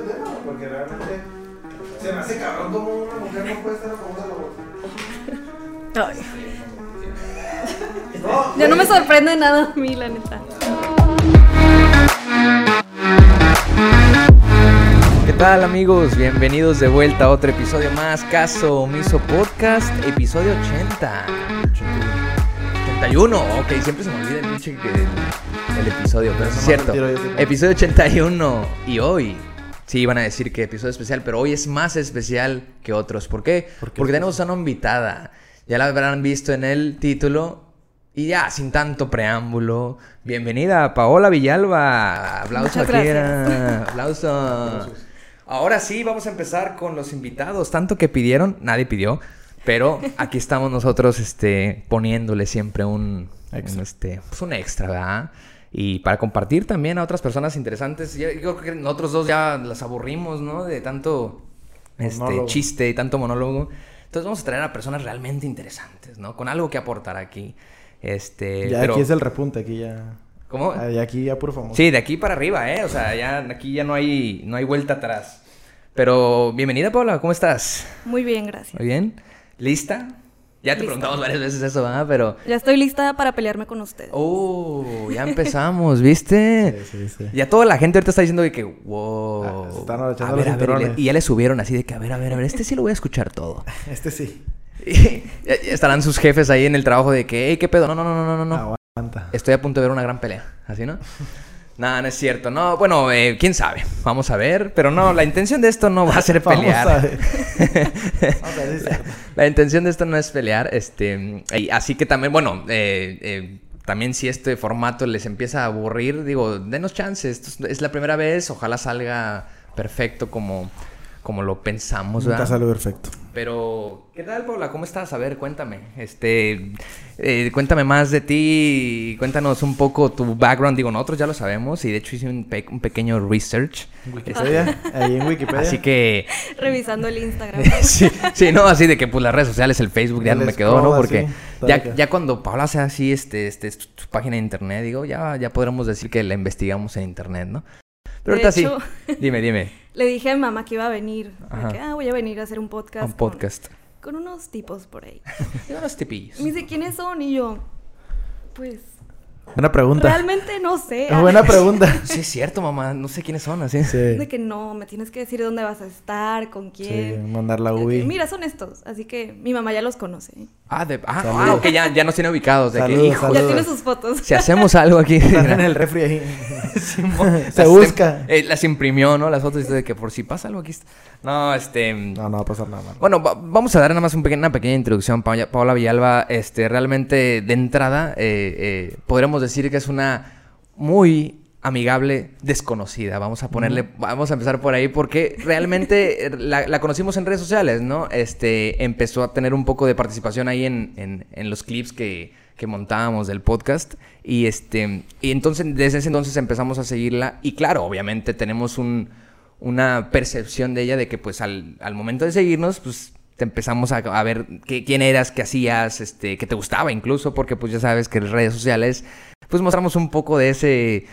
tema, porque realmente se me hace cabrón como una mujer no puede estar a favor de la Ay. Ya no me sorprende nada a mí, la neta. ¿Qué tal amigos? Bienvenidos de vuelta a otro episodio más, Caso Omiso Podcast, episodio 80. 81, ok, siempre se me olvida el, pinche- el, el episodio, pero es cierto. Episodio 81 y hoy, sí, iban a decir que episodio especial, pero hoy es más especial que otros. ¿Por qué? ¿Por qué Porque tenemos a una invitada, ya la habrán visto en el título. Y ya, sin tanto preámbulo, bienvenida Paola Villalba. Aplauso Muchas aquí. gracias. era. Aplauso. Ahora sí, vamos a empezar con los invitados. Tanto que pidieron, nadie pidió, pero aquí estamos nosotros este, poniéndole siempre un, Extra. un, este, pues un extra, ¿verdad? Y para compartir también a otras personas interesantes. Yo creo que nosotros dos ya las aburrimos, ¿no? De tanto este, chiste y tanto monólogo. Entonces vamos a traer a personas realmente interesantes, ¿no? Con algo que aportar aquí. Este, Ya pero- aquí es el repunte, aquí ya. ¿Cómo? Ah, ya aquí ya puro famoso. Sí, de aquí para arriba, ¿eh? O sea, ya aquí ya no hay, no hay vuelta atrás. Pero bienvenida, Paula, ¿cómo estás? Muy bien, gracias. ¿Muy bien? ¿Lista? Ya te Lista. preguntamos varias veces eso, ¿verdad? Pero... Ya estoy lista para pelearme con ustedes. ¡Oh! Ya empezamos, ¿viste? Sí, sí, sí. Ya toda la gente ahorita está diciendo de que, wow. Ah, están echando a los ver, a ver, y, le- cinturones. y ya le subieron así de que, a ver, a ver, a ver, este sí lo voy a escuchar todo. Este sí. Y estarán sus jefes ahí en el trabajo de que, hey, ¿qué pedo? No, no, no, no, no, no. Aguanta. Estoy a punto de ver una gran pelea, ¿así no? Nada, no es cierto. No, bueno, eh, quién sabe. Vamos a ver. Pero no, la intención de esto no va a ser Vamos pelear. a ver. Vamos a ver si. La intención de esto no es pelear. Este, y así que también, bueno, eh, eh, también si este formato les empieza a aburrir, digo, denos chance. Esto es, es la primera vez. Ojalá salga perfecto como, como lo pensamos, Nunca ¿verdad? sale perfecto. Pero, ¿qué tal, Paula? ¿Cómo estás? A ver, cuéntame. Este, eh, cuéntame más de ti. Cuéntanos un poco tu background. Digo, nosotros ya lo sabemos y de hecho hice un, pe- un pequeño research. Wikipedia. Ahí en Wikipedia. Así que, Revisando el Instagram. sí, sí, no, así de que pues las redes sociales, el Facebook ya El no me quedó, ¿no? Porque así, ya, ya cuando Paula sea así, este, este, su su página de internet, digo, ya, ya podremos decir que la investigamos en internet, ¿no? Pero De ahorita hecho, sí. Dime, dime. Le dije a mi mamá que iba a venir. que, ah, voy a venir a hacer un podcast. Un con- podcast. Con, unos tipos por ahí. Unos tipillos. Me dice, ¿quiénes son? Y yo, pues, Buena pregunta. realmente no sé. Es buena pregunta. Sí, es cierto, mamá. No sé quiénes son, así. Sí. De que no, me tienes que decir dónde vas a estar, con Sí, quién. mandar la UI. Mira, son estos. Así que mi mamá ya los conoce. Ah, de, ah, ah, ok, ya, ya nos tiene ubicados. De que, Saludos, hijo, Ya tiene sus fotos. si hacemos algo aquí. Están en el refri ahí. Se busca. eh, las imprimió, ¿no? Las fotos de que por si pasa algo aquí. está. No, este. No, no va a pasar nada malo. Bueno, va- vamos a dar nada más un peque- una pequeña introducción. Pa- Paola Villalba, este, realmente de entrada, eh, eh, podríamos decir que es una muy amigable desconocida. Vamos a ponerle, vamos a empezar por ahí porque realmente eh, la, la conocimos en redes sociales, ¿no? Este, empezó a tener un poco de participación ahí en, en- en los clips que, que montábamos del podcast y este, y entonces desde ese entonces empezamos a seguirla y claro, obviamente tenemos un, una percepción de ella de que pues al, al momento de seguirnos, pues te empezamos a, a ver qué, quién eras, qué hacías, este, que te gustaba incluso, porque pues ya sabes que en redes sociales, pues mostramos un poco de ese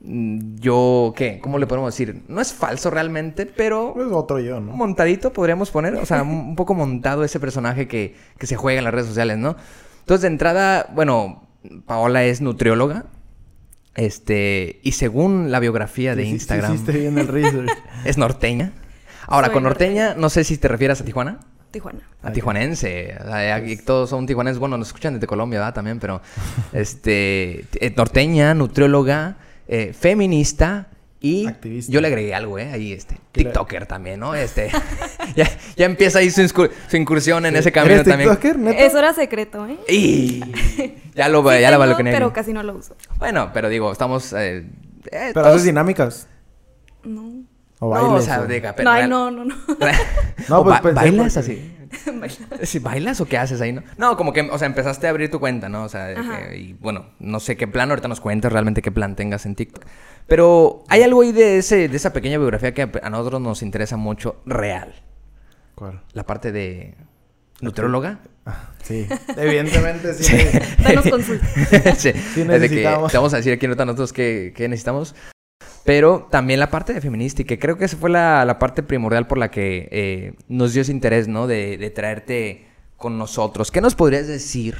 mm, yo, ¿qué? ¿Cómo le podemos decir? No es falso realmente, pero Pues otro yo, ¿no? montadito podríamos poner, o sea, un poco montado ese personaje que, que se juega en las redes sociales, ¿no? Entonces, de entrada, bueno, Paola es nutrióloga, este, y según la biografía de Sí, sí, sí, Instagram, Hiciste bien el research. es norteña. Ahora, Soy con norteña, no sé si te refieres a Tijuana. Tijuana. A tijuanense. O sea, aquí todos son tijuanenses. Bueno, nos escuchan desde Colombia, ¿verdad? También, pero... este... eh, Norteña, nutrióloga, eh, feminista y... Activista. Yo le agregué algo, ¿eh? Ahí, este... ¿Qué le- TikToker también, ¿no? Este... ya, ya empieza ahí su, incursión en ese camino ¿Eres también. TikToker, neta? Eso era secreto, ¿eh? Y... Ya lo, Sí ya tengo, balconé. pero casi no lo uso. Bueno, pero digo, estamos... eh, eh, Pero todos- haces dinámicas. No. O No, bailes. o sea, o- diga, pero No, ay, no, no, no. No, ¿O pues ba- ¿Bailas porque- así? ¿Sí, ¿Bailas o qué haces ahí, no? No, como que, o sea, empezaste a abrir tu cuenta, ¿no? O sea, que- y bueno, no sé qué plan, ahorita nos cuentas realmente qué plan tengas en TikTok. Pero hay algo ahí de, ese, de esa pequeña biografía que a nosotros nos interesa mucho, real. ¿Cuál? La parte de nutrióloga. Ah, sí. Evidentemente sí. Danos consulta. sí, Sí es de que necesitamos. te vamos a decir aquí ahorita nosotros qué, qué necesitamos. Pero también la parte de feminista, y que creo que esa fue la, la parte primordial por la que eh, nos dio ese interés, ¿no? De, de traerte con nosotros. ¿Qué nos podrías decir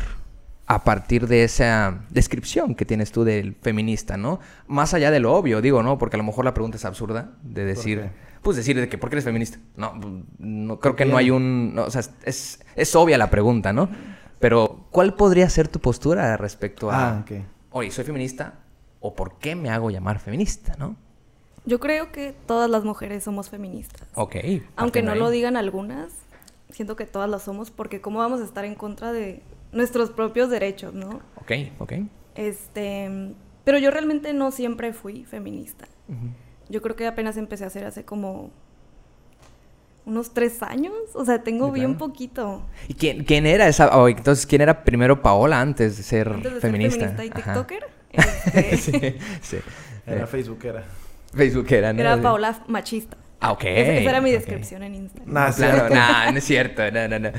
a partir de esa descripción que tienes tú del feminista, ¿no? Más allá de lo obvio, digo, ¿no? Porque a lo mejor la pregunta es absurda de decir, pues decir de que ¿por qué eres feminista? No, no creo que no hay un, no, o sea, es, es obvia la pregunta, ¿no? Pero ¿cuál podría ser tu postura respecto a, Ah, ok. oye, soy feminista o por qué me hago llamar feminista, ¿no? Yo creo que todas las mujeres somos feministas. Ok. Aunque no ahí. lo digan algunas, siento que todas las somos porque cómo vamos a estar en contra de nuestros propios derechos, ¿no? Ok, ok. Este, pero yo realmente no siempre fui feminista. Yo creo que apenas empecé a hacer hace como unos tres años. O sea, tengo Sí, bien claro. poquito. ¿Y quién, quién era esa? oh, entonces, ¿quién era primero Paola antes de ser Antes de feminista? ser feminista y Ajá. Este, sí, sí. Era Eh, Facebookera. Facebook era, ¿no? era. Paola machista. Ah, ok. Esa, esa era mi descripción en Instagram. Claro, nah, no es cierto, no, no, no.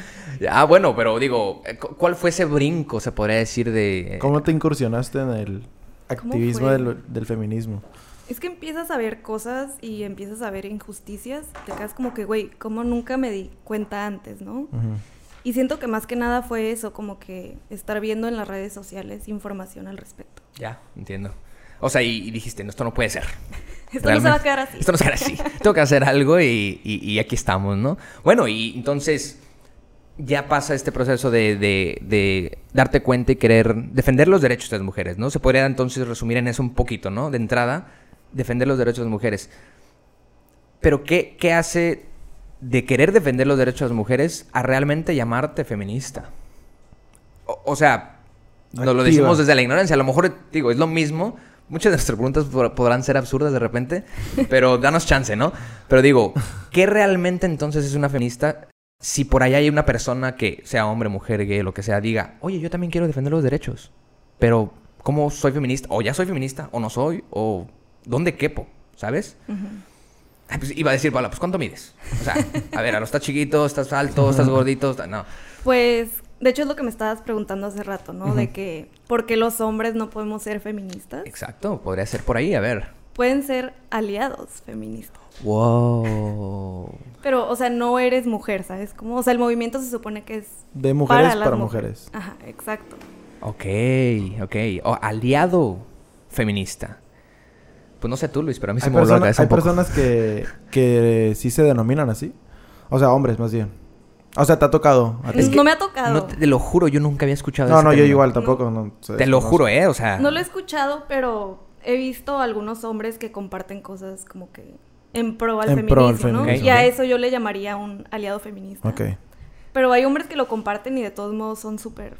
Ah, bueno, pero digo, eh, cu- ¿cuál fue ese brinco, se podría decir, de... eh, ¿Cómo te incursionaste en el activismo del, del feminismo? Es que empiezas a ver cosas y empiezas a ver injusticias. Te quedas como que, güey, ¿cómo nunca me di cuenta antes, no? Ujú. Y siento que más que nada fue eso, como que estar viendo en las redes sociales información al respecto. Ya, entiendo. O sea, y, y dijiste, no, esto no puede ser. Esto no se va a quedar así. Esto no se va a quedar así. Tengo que hacer algo y, y- y aquí estamos, ¿no? Bueno, y entonces ya pasa este proceso de, de- de darte cuenta y querer defender los derechos de las mujeres, ¿no? Se podría entonces resumir en eso un poquito, ¿no? De entrada, defender los derechos de las mujeres. Pero ¿qué, qué hace de querer defender los derechos de las mujeres a realmente llamarte feminista? O, o sea, nos lo decimos desde la ignorancia. A lo mejor, digo, es lo mismo. Muchas de nuestras preguntas pod- podrán ser absurdas de repente, pero danos chance, ¿no? Pero digo, ¿qué realmente entonces es una feminista? Si por allá hay una persona que sea hombre, mujer, gay, lo que sea, diga, oye, yo también quiero defender los derechos, pero ¿cómo soy feminista? O ya soy feminista, o no soy, o ¿dónde quepo? ¿Sabes? Ay, pues iba a decir, Paula, pues ¿cuánto mides? O sea, a ver, a lo estás chiquito, estás alto, estás gordito, está- no. Pues, de hecho es lo que me estabas preguntando hace rato, ¿no? De que, ¿por qué los hombres no podemos ser feministas? Exacto, podría ser por ahí, a ver. Pueden ser aliados feministas. Wow. Pero, o sea, no eres mujer, ¿sabes? Como, o sea, el movimiento se supone que es De mujeres para, para, las mujeres. Ajá, exacto. Ok, ok. O aliado feminista. Pues no sé tú, Luis, pero a mí se Hay, me voló la cabeza hay un poco. personas que, que sí se denominan así. O sea, hombres más bien. O sea, te ha tocado. a ti? Es que no me ha tocado. No te, lo juro, yo nunca había escuchado No, ese no, yo igual tampoco. no, se Te lo juro, ¿eh? O sea... No lo he escuchado, pero he visto algunos hombres que comparten cosas como que en pro al En pro al feminismo, ¿no? feminismo. Y a eso yo le llamaría un aliado feminista. Ok. Pero hay hombres que lo comparten y de todos modos son súper...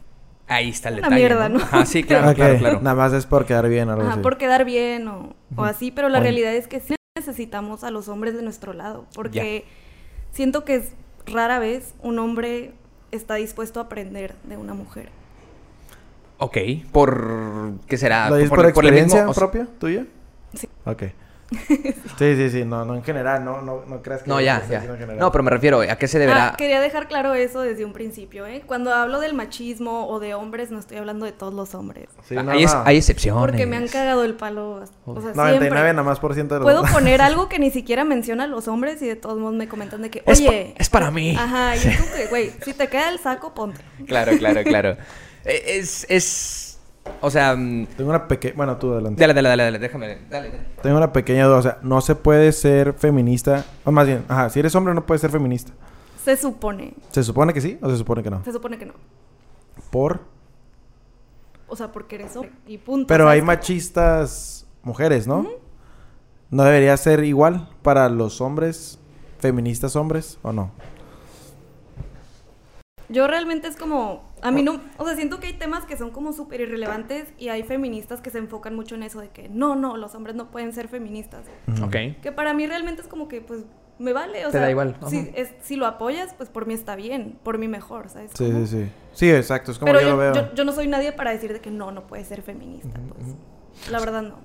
Ahí está el Una detalle, mierda, ¿no? Ajá, sí, claro, claro, claro. Nada más es por quedar bien, algo Ajá, así. por quedar bien o, o así, pero la Oye. realidad es que sí necesitamos a los hombres de nuestro lado, porque siento que es rara vez un hombre está dispuesto a aprender de una mujer. Ok, por... ¿Qué será? ¿Lo dices por, mismo- experiencia o sea- propia tuya? Sí. Ok. Sí, sí, sí. No, no en general. No, no, no creas que... No, ya. No, pero me refiero, ¿a qué se deberá? Ah, quería dejar claro eso desde un principio, ¿eh? Cuando hablo del machismo o de hombres, no estoy hablando de todos los hombres. Sí, no, hay, es- hay excepciones. Porque me han cagado el palo. O sea, 99 siempre. nada más por ciento de los Puedo poner algo que ni siquiera menciona a los hombres y de todos modos me comentan de que, Es pa- oye. es para mí. Ajá, y es como que, güey, si te queda el saco, ponte. Claro, claro, claro. Eh, es, es... O sea... mm, Tengo una pequeña... Bueno, tú adelante. Dale, dale, dale, dale, déjame... Dale, dale. Tengo una pequeña duda. O sea, no se puede ser feminista... O más bien, ajá. Si eres hombre no puedes ser feminista. Se supone. ¿Se supone que sí o se supone que no? Se supone que no. Por... O sea, porque eres hombre. Y punto. Pero ¿sabes? hay machistas mujeres, ¿no? ¿No debería ser igual para los hombres, feministas hombres, o no? Yo realmente es como, a mí no, o sea, siento que hay temas que son como súper irrelevantes y hay feministas que se enfocan mucho en eso de que no, no, los hombres no pueden ser feministas. Ok. Que para mí realmente es como que, pues, me vale, o Te sea, da igual, Si, es- si lo apoyas, pues por mí está bien, por mí mejor, ¿sabes? Sí, cómo? sí, sí. Sí, exacto. Es como Pero yo, yo, lo veo. yo- yo no soy nadie para decir de que no, no puedes ser feminista, pues. La verdad no.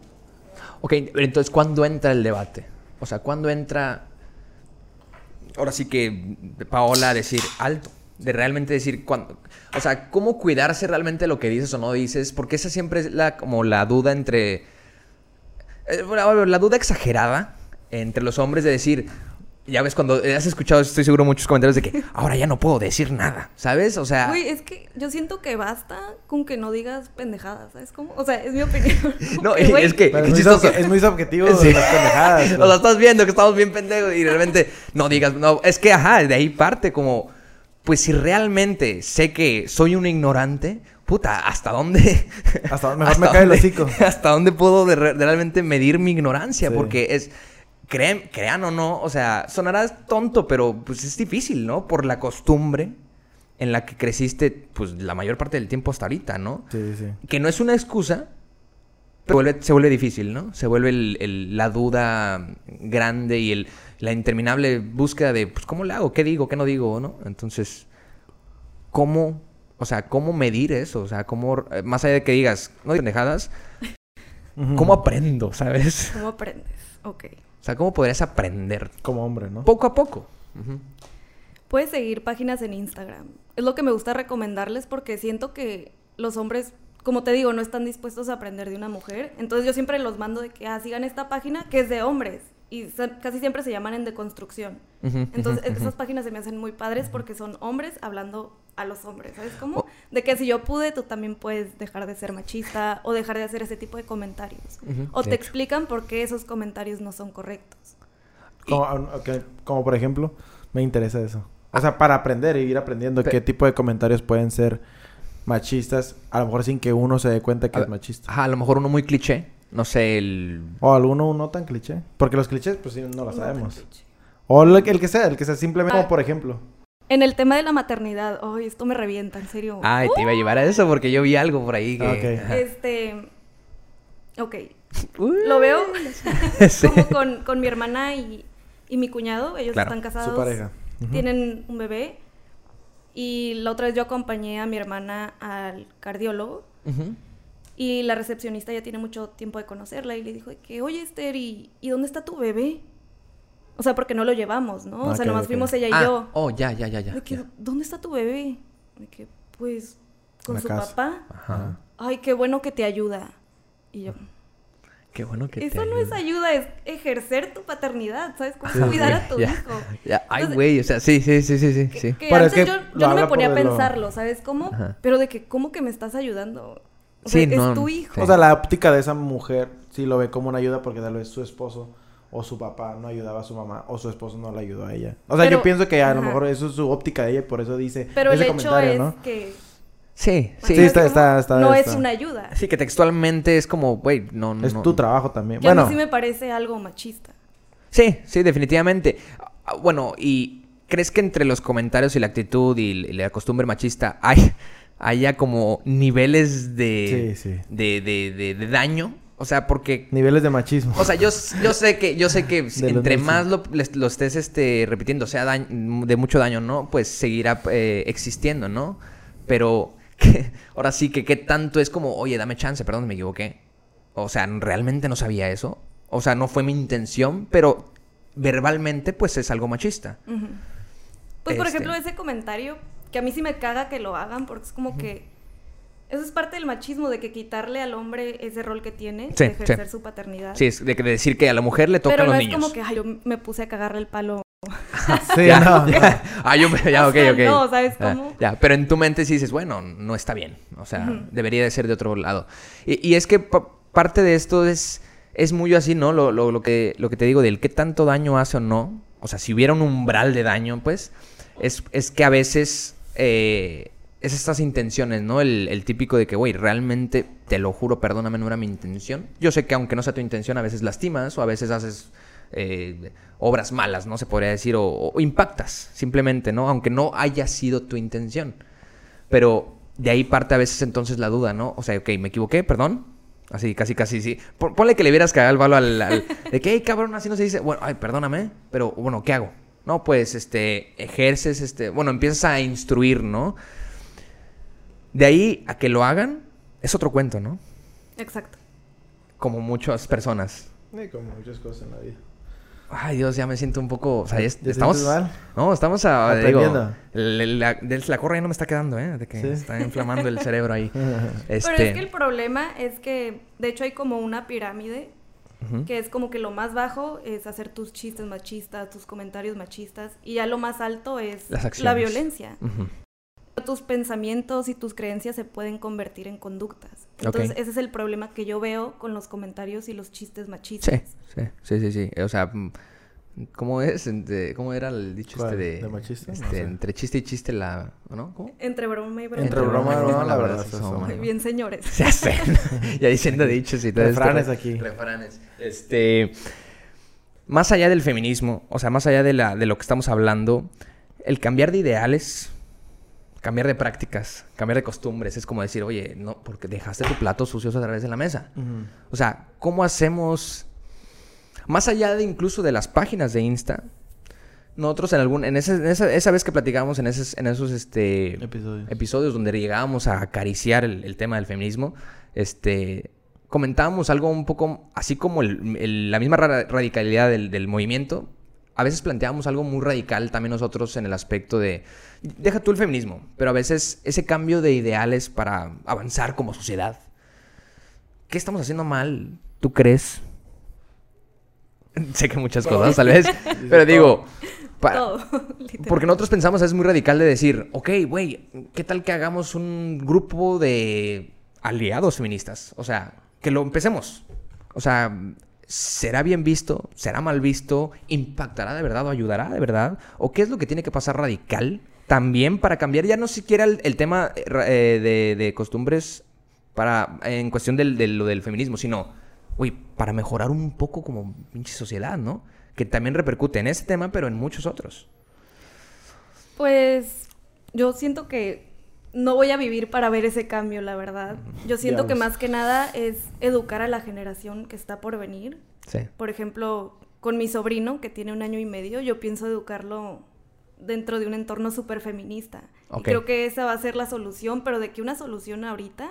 Ok, entonces, ¿cuándo entra el debate? O sea, ¿cuándo entra... Ahora sí que Paola a decir alto. De realmente decir cuándo... O sea, ¿cómo cuidarse realmente lo que dices o no dices? Porque esa siempre es la, como la duda entre... eh, bueno, la duda exagerada entre los hombres de decir, ya ves, cuando has escuchado, estoy seguro, muchos comentarios de que ahora ya no puedo decir nada, ¿sabes? O sea... Güey, es que yo siento que basta con que no digas pendejadas, ¿sabes cómo? O sea, es mi opinión. Como No, que, es que... Es, chistoso. es muy subjetivo Sí. las pendejadas. O sea, estás viendo que estamos bien pendejos y realmente no digas, no, es que ajá, de ahí parte como, pues si realmente sé que soy un ignorante, puta, ¿hasta dónde? Hasta mejor me cae el dónde- hocico. ¿Hasta dónde puedo de re- de realmente medir mi ignorancia? Sí. Porque es, crean, crean o no, o sea, sonará tonto, pero pues es difícil, ¿no? Por la costumbre en la que creciste, pues la mayor parte del tiempo hasta ahorita, ¿no? Sí, sí. que no es una excusa, pero vuelve- se vuelve difícil, ¿no? Se vuelve el- el- la duda grande y el, la interminable búsqueda de, pues, ¿cómo le hago? ¿Qué digo? ¿Qué no digo? ¿no? Entonces, ¿cómo, o sea, cómo medir eso? O sea, ¿cómo, eh, más allá de que digas, no digas pendejadas. ¿cómo aprendo, sabes? ¿Cómo aprendes? Ok. O sea, ¿cómo podrías aprender? Como hombre, ¿no? Poco a poco. Puedes seguir páginas en Instagram. Es lo que me gusta recomendarles porque siento que los hombres, como te digo, no están dispuestos a aprender de una mujer. Entonces yo siempre los mando de que ah, sigan esta página que es de hombres. Y casi siempre se llaman en deconstrucción. Entonces esas páginas se me hacen muy padres porque son hombres hablando a los hombres. ¿Sabes cómo? Oh. De que si yo pude, tú también puedes dejar de ser machista o dejar de hacer ese tipo de comentarios. O te hecho. explican por qué esos comentarios no son correctos. Como, ok, como por ejemplo, me interesa eso. O sea, para aprender y ir aprendiendo Pe- qué tipo de comentarios pueden ser machistas, a lo mejor sin que uno se dé cuenta que A es machista. Ajá, a lo mejor uno muy cliché. No sé, el... O alguno no tan cliché. Porque los clichés, pues sí, no lo sabemos. O el, el que sea, el que sea simplemente Ah. como por ejemplo. En el tema de la maternidad, ay, esto me revienta, en serio. Ay, te iba a llevar a eso porque yo vi algo por ahí que... Ok. Ajá. Este, ok, Uy. lo veo Sí. como con, con mi hermana y, y mi cuñado, ellos Claro. están casados, Su pareja. Tienen un bebé y la otra vez yo acompañé a mi hermana al cardiólogo Ujú. Y la recepcionista ya tiene mucho tiempo de conocerla y le dijo que, oye Esther, ¿y, y dónde está tu bebé? O sea, porque no lo llevamos, ¿no? O sea, nomás fuimos ella y Ah, yo. Oh, ya, ya, ya, ya. De que, ya. ¿dónde está tu bebé? De que, pues, con la su casa. papá. Ajá. Ay, qué bueno que te ayuda. Y yo, Qué bueno que te eso no es ayuda. es ejercer tu paternidad, ¿sabes? Cómo Sí, cuidar a tu ya, hijo. ya. Ay, Entonces, güey, o sea, sí, sí, sí, sí, sí. Que, sí. que Pero es que yo, no me ponía a lo- pensarlo, ¿sabes cómo? Ajá. Pero de que, ¿cómo que me estás ayudando? O Sí, sea, no, es tu hijo. sí. O sea, la óptica de esa mujer sí lo ve como una ayuda porque tal vez su esposo o su papá no ayudaba a su mamá o su esposo no la ayudó a ella. O sea, Pero- yo pienso que a lo mejor eso es su óptica de ella y por eso dice Pero el hecho es ¿no? que... Sí, sí. Sí, está- está- está- No está. es una ayuda. Sí, que textualmente es como, güey, no, no. Es tu trabajo también. Que a Bueno, mí sí me parece algo machista. Sí, sí, definitivamente. Ah, Bueno, y ¿crees que entre los comentarios y la actitud y la costumbre machista hay haya como niveles de, Sí, sí. de, de, de- de daño? O sea, porque niveles de machismo. O sea, yo, yo sé que, yo sé que entre más lo, estés este, repitiendo, sea dañ- de mucho daño, ¿no? Pues seguirá eh, existiendo, ¿no? Pero que- ahora sí que qué tanto es como, oye, dame chance, perdón, me equivoqué. O sea, realmente no sabía eso. O sea, no fue mi intención, pero verbalmente, pues es algo machista. Pues, por Este. ejemplo, ese comentario, que a mí sí me caga que lo hagan, porque es como que... Eso es parte del machismo, de que quitarle al hombre ese rol que tiene, Sí, de ejercer sí. su paternidad. Sí, es de, que- de decir que a la mujer le tocan Pero no los es niños. como que, ay, yo me puse a cagarle el palo. sí, Ya. no, no. ah, yo, ya, O ok, sea, ok. no, ¿sabes Ah, cómo? ya, pero en tu mente sí dices, bueno, no está bien. O sea, Ujú. debería de ser de otro lado. Y, y es que pa- parte de esto es, es muy así, ¿no? Lo, lo, lo que, lo que te digo del qué tanto daño hace o no. O sea, si hubiera un umbral de daño, pues, es, es que a veces eh, es estas intenciones, ¿no? El, típico de que, güey, realmente, te lo juro, perdóname, no era mi intención. Yo sé que aunque no sea tu intención, a veces lastimas o a veces haces eh, obras malas, ¿no? Se podría decir, o, impactas, simplemente, ¿no? Aunque no haya sido tu intención. Pero de ahí parte a veces entonces la duda, ¿no? O sea, ok, me equivoqué, perdón. Así, casi, casi, sí. Pon- Ponle que le vieras cagado el balo al, al- De que, hey, cabrón, así no se dice. Bueno, ay, perdóname, pero bueno, ¿qué hago? No, pues, este, ejerces, este... Bueno, empiezas a instruir, ¿no? De ahí a que lo hagan, es otro cuento, ¿no? Exacto. Como muchas personas. Sí, como muchas cosas en la vida. Ay, Dios, ya me siento un poco... O sea, ya es- ¿Te estamos... mal? No, estamos a... Digo, la, la, la correa no me está quedando, ¿eh? De que Sí. está inflamando el cerebro ahí. Este... Pero es que el problema es que, de hecho, hay como una pirámide Que es como que lo más bajo es hacer tus chistes machistas, tus comentarios machistas, y ya lo más alto es la violencia. Ujú. Tus pensamientos y tus creencias se pueden convertir en conductas. Entonces, ese es el problema que yo veo con los comentarios y los chistes machistas. Sí, sí, sí, sí, sí. O sea, mm, ¿cómo es? Entre- ¿Cómo era el dicho ¿Cuál? este de... ¿De machista? No Este, sé. Entre chiste y chiste la... ¿No? ¿Cómo? Entre broma y broma. Entre broma y broma, la verdad, somos, somos. ¿no? Bien, señores. Se hacen. ya diciendo dichos y todo esto. Refranes aquí. Refranes. Este. Más allá del feminismo, o sea, más allá de, la, de lo que estamos hablando, el cambiar de ideales, cambiar de prácticas, cambiar de costumbres, es como decir, oye, no, porque dejaste tu plato sucio a través de la mesa. O sea, ¿cómo hacemos? Más allá de incluso de las páginas de Insta, nosotros en algún, en, ese- en esa, esa vez que platicábamos en esos, en esos este, Episodios. episodios donde llegábamos a acariciar el, el tema del feminismo, este, comentábamos algo un poco, así como el- el- la misma ra- radicalidad del, del movimiento, a veces planteábamos algo muy radical también nosotros en el aspecto de, deja tú el feminismo, pero a veces ese cambio de ideales para avanzar como sociedad. ¿Qué estamos haciendo mal? ¿Tú crees? sé que muchas cosas, tal vez, pero digo, Todo. porque nosotros pensamos, es muy radical de decir, ok, güey, ¿qué tal que hagamos un grupo de aliados feministas? O sea, que lo empecemos. O sea, ¿será bien visto? ¿Será mal visto? ¿Impactará de verdad o ayudará de verdad? ¿O qué es lo que tiene que pasar radical también para cambiar ya no siquiera el, el tema eh, de, de costumbres para en cuestión de lo del feminismo, sino, uy, para mejorar un poco como pinche sociedad, ¿no? Que también repercute en ese tema, pero en muchos otros. Pues yo siento que no voy a vivir para ver ese cambio, la verdad. Yo siento que más que nada es educar a la generación que está por venir. Sí. Por ejemplo, con mi sobrino, que tiene un año y medio, yo pienso educarlo dentro de un entorno súper feminista. Y creo que esa va a ser la solución, pero de que una solución ahorita,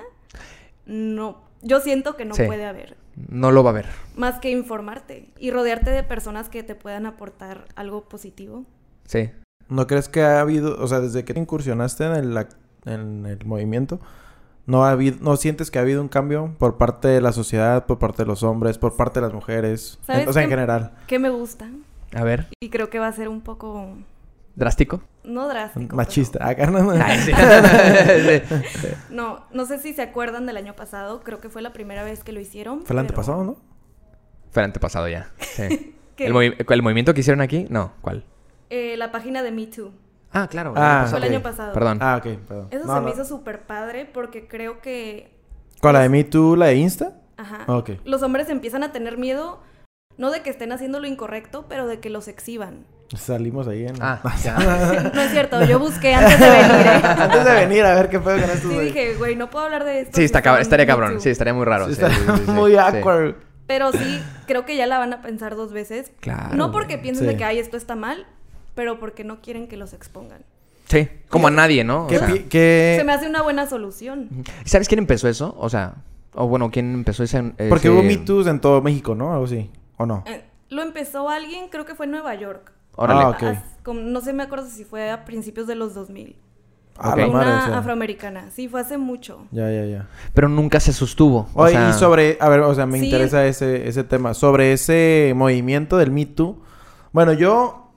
no. Yo siento que no Sí. puede haber. No lo va a ver. Más que informarte y rodearte de personas que te puedan aportar algo positivo. Sí. ¿No crees que ha habido, o sea, desde que te incursionaste en el, ac- en el movimiento, no ha habido, no sientes que ha habido un cambio por parte de la sociedad, por parte de los hombres, por parte de las mujeres, En- ¿Sabes o sea, en qué? general? Que me gusta. A ver. Y creo que va a ser un poco, ¿Drástico? no drástico. Machista. Acá no, no. Ay, sí. pero- No, no sé si se acuerdan del año pasado. Creo que fue la primera vez que lo hicieron. Fue el pero- antepasado, ¿no? Fue el antepasado ya. ¿El, movi- el movimiento que hicieron aquí? No. ¿Cuál? Eh, la página de Me Too. Ah, claro. Ah, Fue el ok. año pasado. Perdón. Ah, ok, perdón. Eso No, se no. me hizo súper padre porque creo que... ¿Cuál, la de Me Too, la de Insta? Ajá. Ah, ok. Los hombres empiezan a tener miedo, no de que estén haciendo lo incorrecto, pero de que los exhiban. Salimos ahí en... Ah, ya. No es cierto, yo busqué antes de venir, ¿eh? Antes de venir a ver qué pedo con estos Sí, dije, güey, no puedo hablar de esto. Sí, está cab- estaría cabrón. Too". Sí, estaría muy raro. Sí, sí, está sí, sí, sí. muy Sí. awkward. Pero sí, creo que ya la van a pensar dos veces. Claro, No porque piensen Sí. de que, ay, esto está mal, pero porque no quieren que los expongan. Sí, como a nadie, ¿no? O ¿Qué, sea, qué- Se me hace una buena solución. ¿Sabes quién empezó eso? O sea, o bueno, ¿quién empezó ese...? Porque hubo Me Too's en todo México, ¿no? Algo así. ¿O no? Eh, lo empezó alguien, creo que fue en Nueva York. Órale. Ah, como- no sé, me acuerdo si fue a principios de los 2000. Ah, Ok. la Una madre, o sea. afroamericana. Sí, fue hace mucho. Ya, ya, ya. Pero nunca se sostuvo. O Oye, sea, y sobre, a ver, o sea, me Sí. interesa ese, ese tema. Sobre ese movimiento del Me Too. Bueno, yo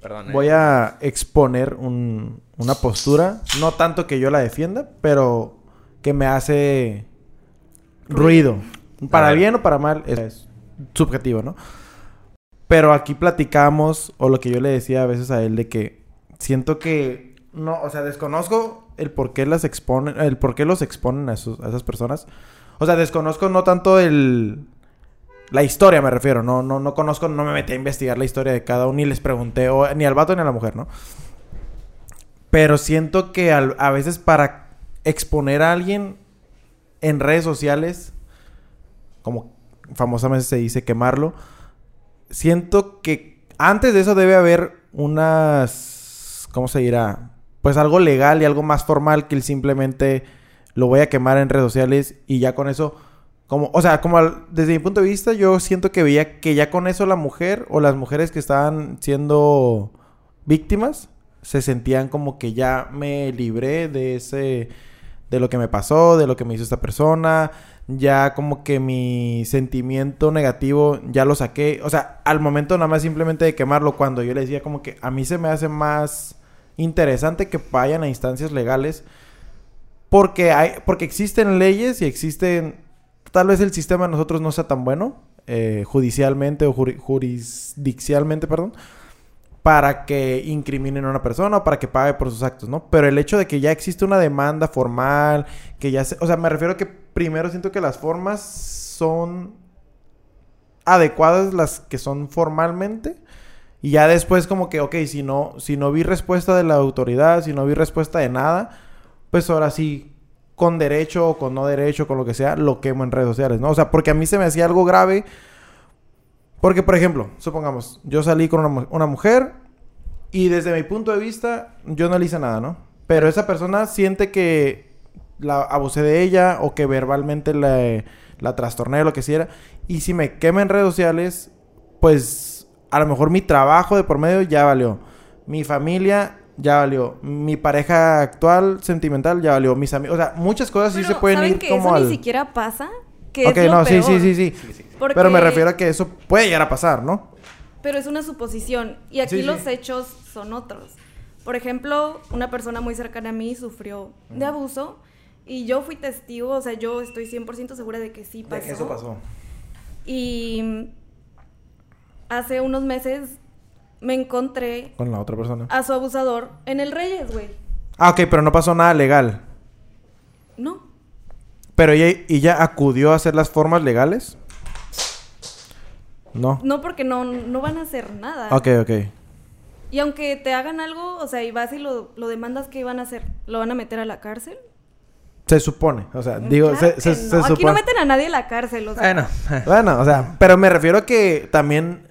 Perdón, ¿eh? voy a exponer un- una postura. No tanto que yo la defienda, pero que me hace ruido. Para A ver. bien o para mal, es, es subjetivo, ¿no? Pero aquí platicamos, o lo que yo le decía a veces a él, de que siento que no, o sea, desconozco el por qué las exponen, el los exponen a, esas personas. O sea, desconozco no tanto el la historia me refiero, no, no, no conozco, no me metí a investigar la historia de cada uno, ni les pregunté, ni al vato ni a la mujer, ¿no? Pero siento que a veces para exponer a alguien en redes sociales, como famosamente se dice quemarlo, siento que antes de eso debe haber unas, ¿cómo se dirá? Pues algo legal y algo más formal que el simplemente lo voy a quemar en redes sociales y ya con eso, como, o sea, como desde mi punto de vista, yo siento que veía que ya con eso la mujer o las mujeres que estaban siendo víctimas se sentían como que ya me libré de ese de lo que me pasó, de lo que me hizo esta persona. Ya como que mi sentimiento negativo ya lo saqué. O sea, al momento nada más simplemente de quemarlo, cuando yo le decía como que a mí se me hace más interesante que vayan a instancias legales. Porque hay, porque existen leyes y existen. Tal vez el sistema de nosotros no sea tan bueno. eh, judicialmente o juri- jurisdiccialmente, perdón para que incriminen a una persona o para que pague por sus actos, ¿no? Pero el hecho de que ya existe una demanda formal, que ya se... O sea, me refiero a que primero siento que las formas son adecuadas las que son formalmente y ya después como que, ok, si no, si no vi respuesta de la autoridad, si no vi respuesta de nada, pues ahora sí, con derecho o con no derecho, con lo que sea, lo quemo en redes sociales, ¿no? O sea, porque a mí se me hacía algo grave porque, por ejemplo, supongamos, yo salí con una, una mujer y desde mi punto de vista, yo no le hice nada, ¿no? Pero esa persona siente que la abusé de ella o que verbalmente la, la trastorné o lo que sea. Y si me quema en redes sociales, pues a lo mejor mi trabajo de por medio ya valió. Mi familia ya valió. Mi pareja actual, sentimental, ya valió. Mis amigos, o sea, muchas cosas sí Pero, se pueden ¿saben ir que como eso al... ni siquiera pasa? Que Ok, es lo no, sí, sí, peor. sí, sí. Porque- Pero me refiero a que eso puede llegar a pasar, ¿no? Pero es una suposición. Y aquí Sí, sí. los hechos son otros. Por ejemplo, una persona muy cercana a mí sufrió de abuso y yo fui testigo, o sea, yo estoy 100% segura de que sí pasó. De que eso pasó. Y hace unos meses me encontré Con la otra persona. a su abusador en el Reyes, güey. Ah, ok, pero no pasó nada legal. No. Pero ella, ella acudió a hacer las formas legales. No. No porque no, no van a hacer nada. Ok, ok. Y aunque te hagan algo, o sea, y vas y lo, lo demandas, ¿qué van a hacer? ¿Lo van a meter a la cárcel? Se supone. O sea, digo, Claro se, se- que se no. Aquí no supone. meten a nadie a la cárcel, o sea. Bueno, Bueno, o sea, pero me refiero a que también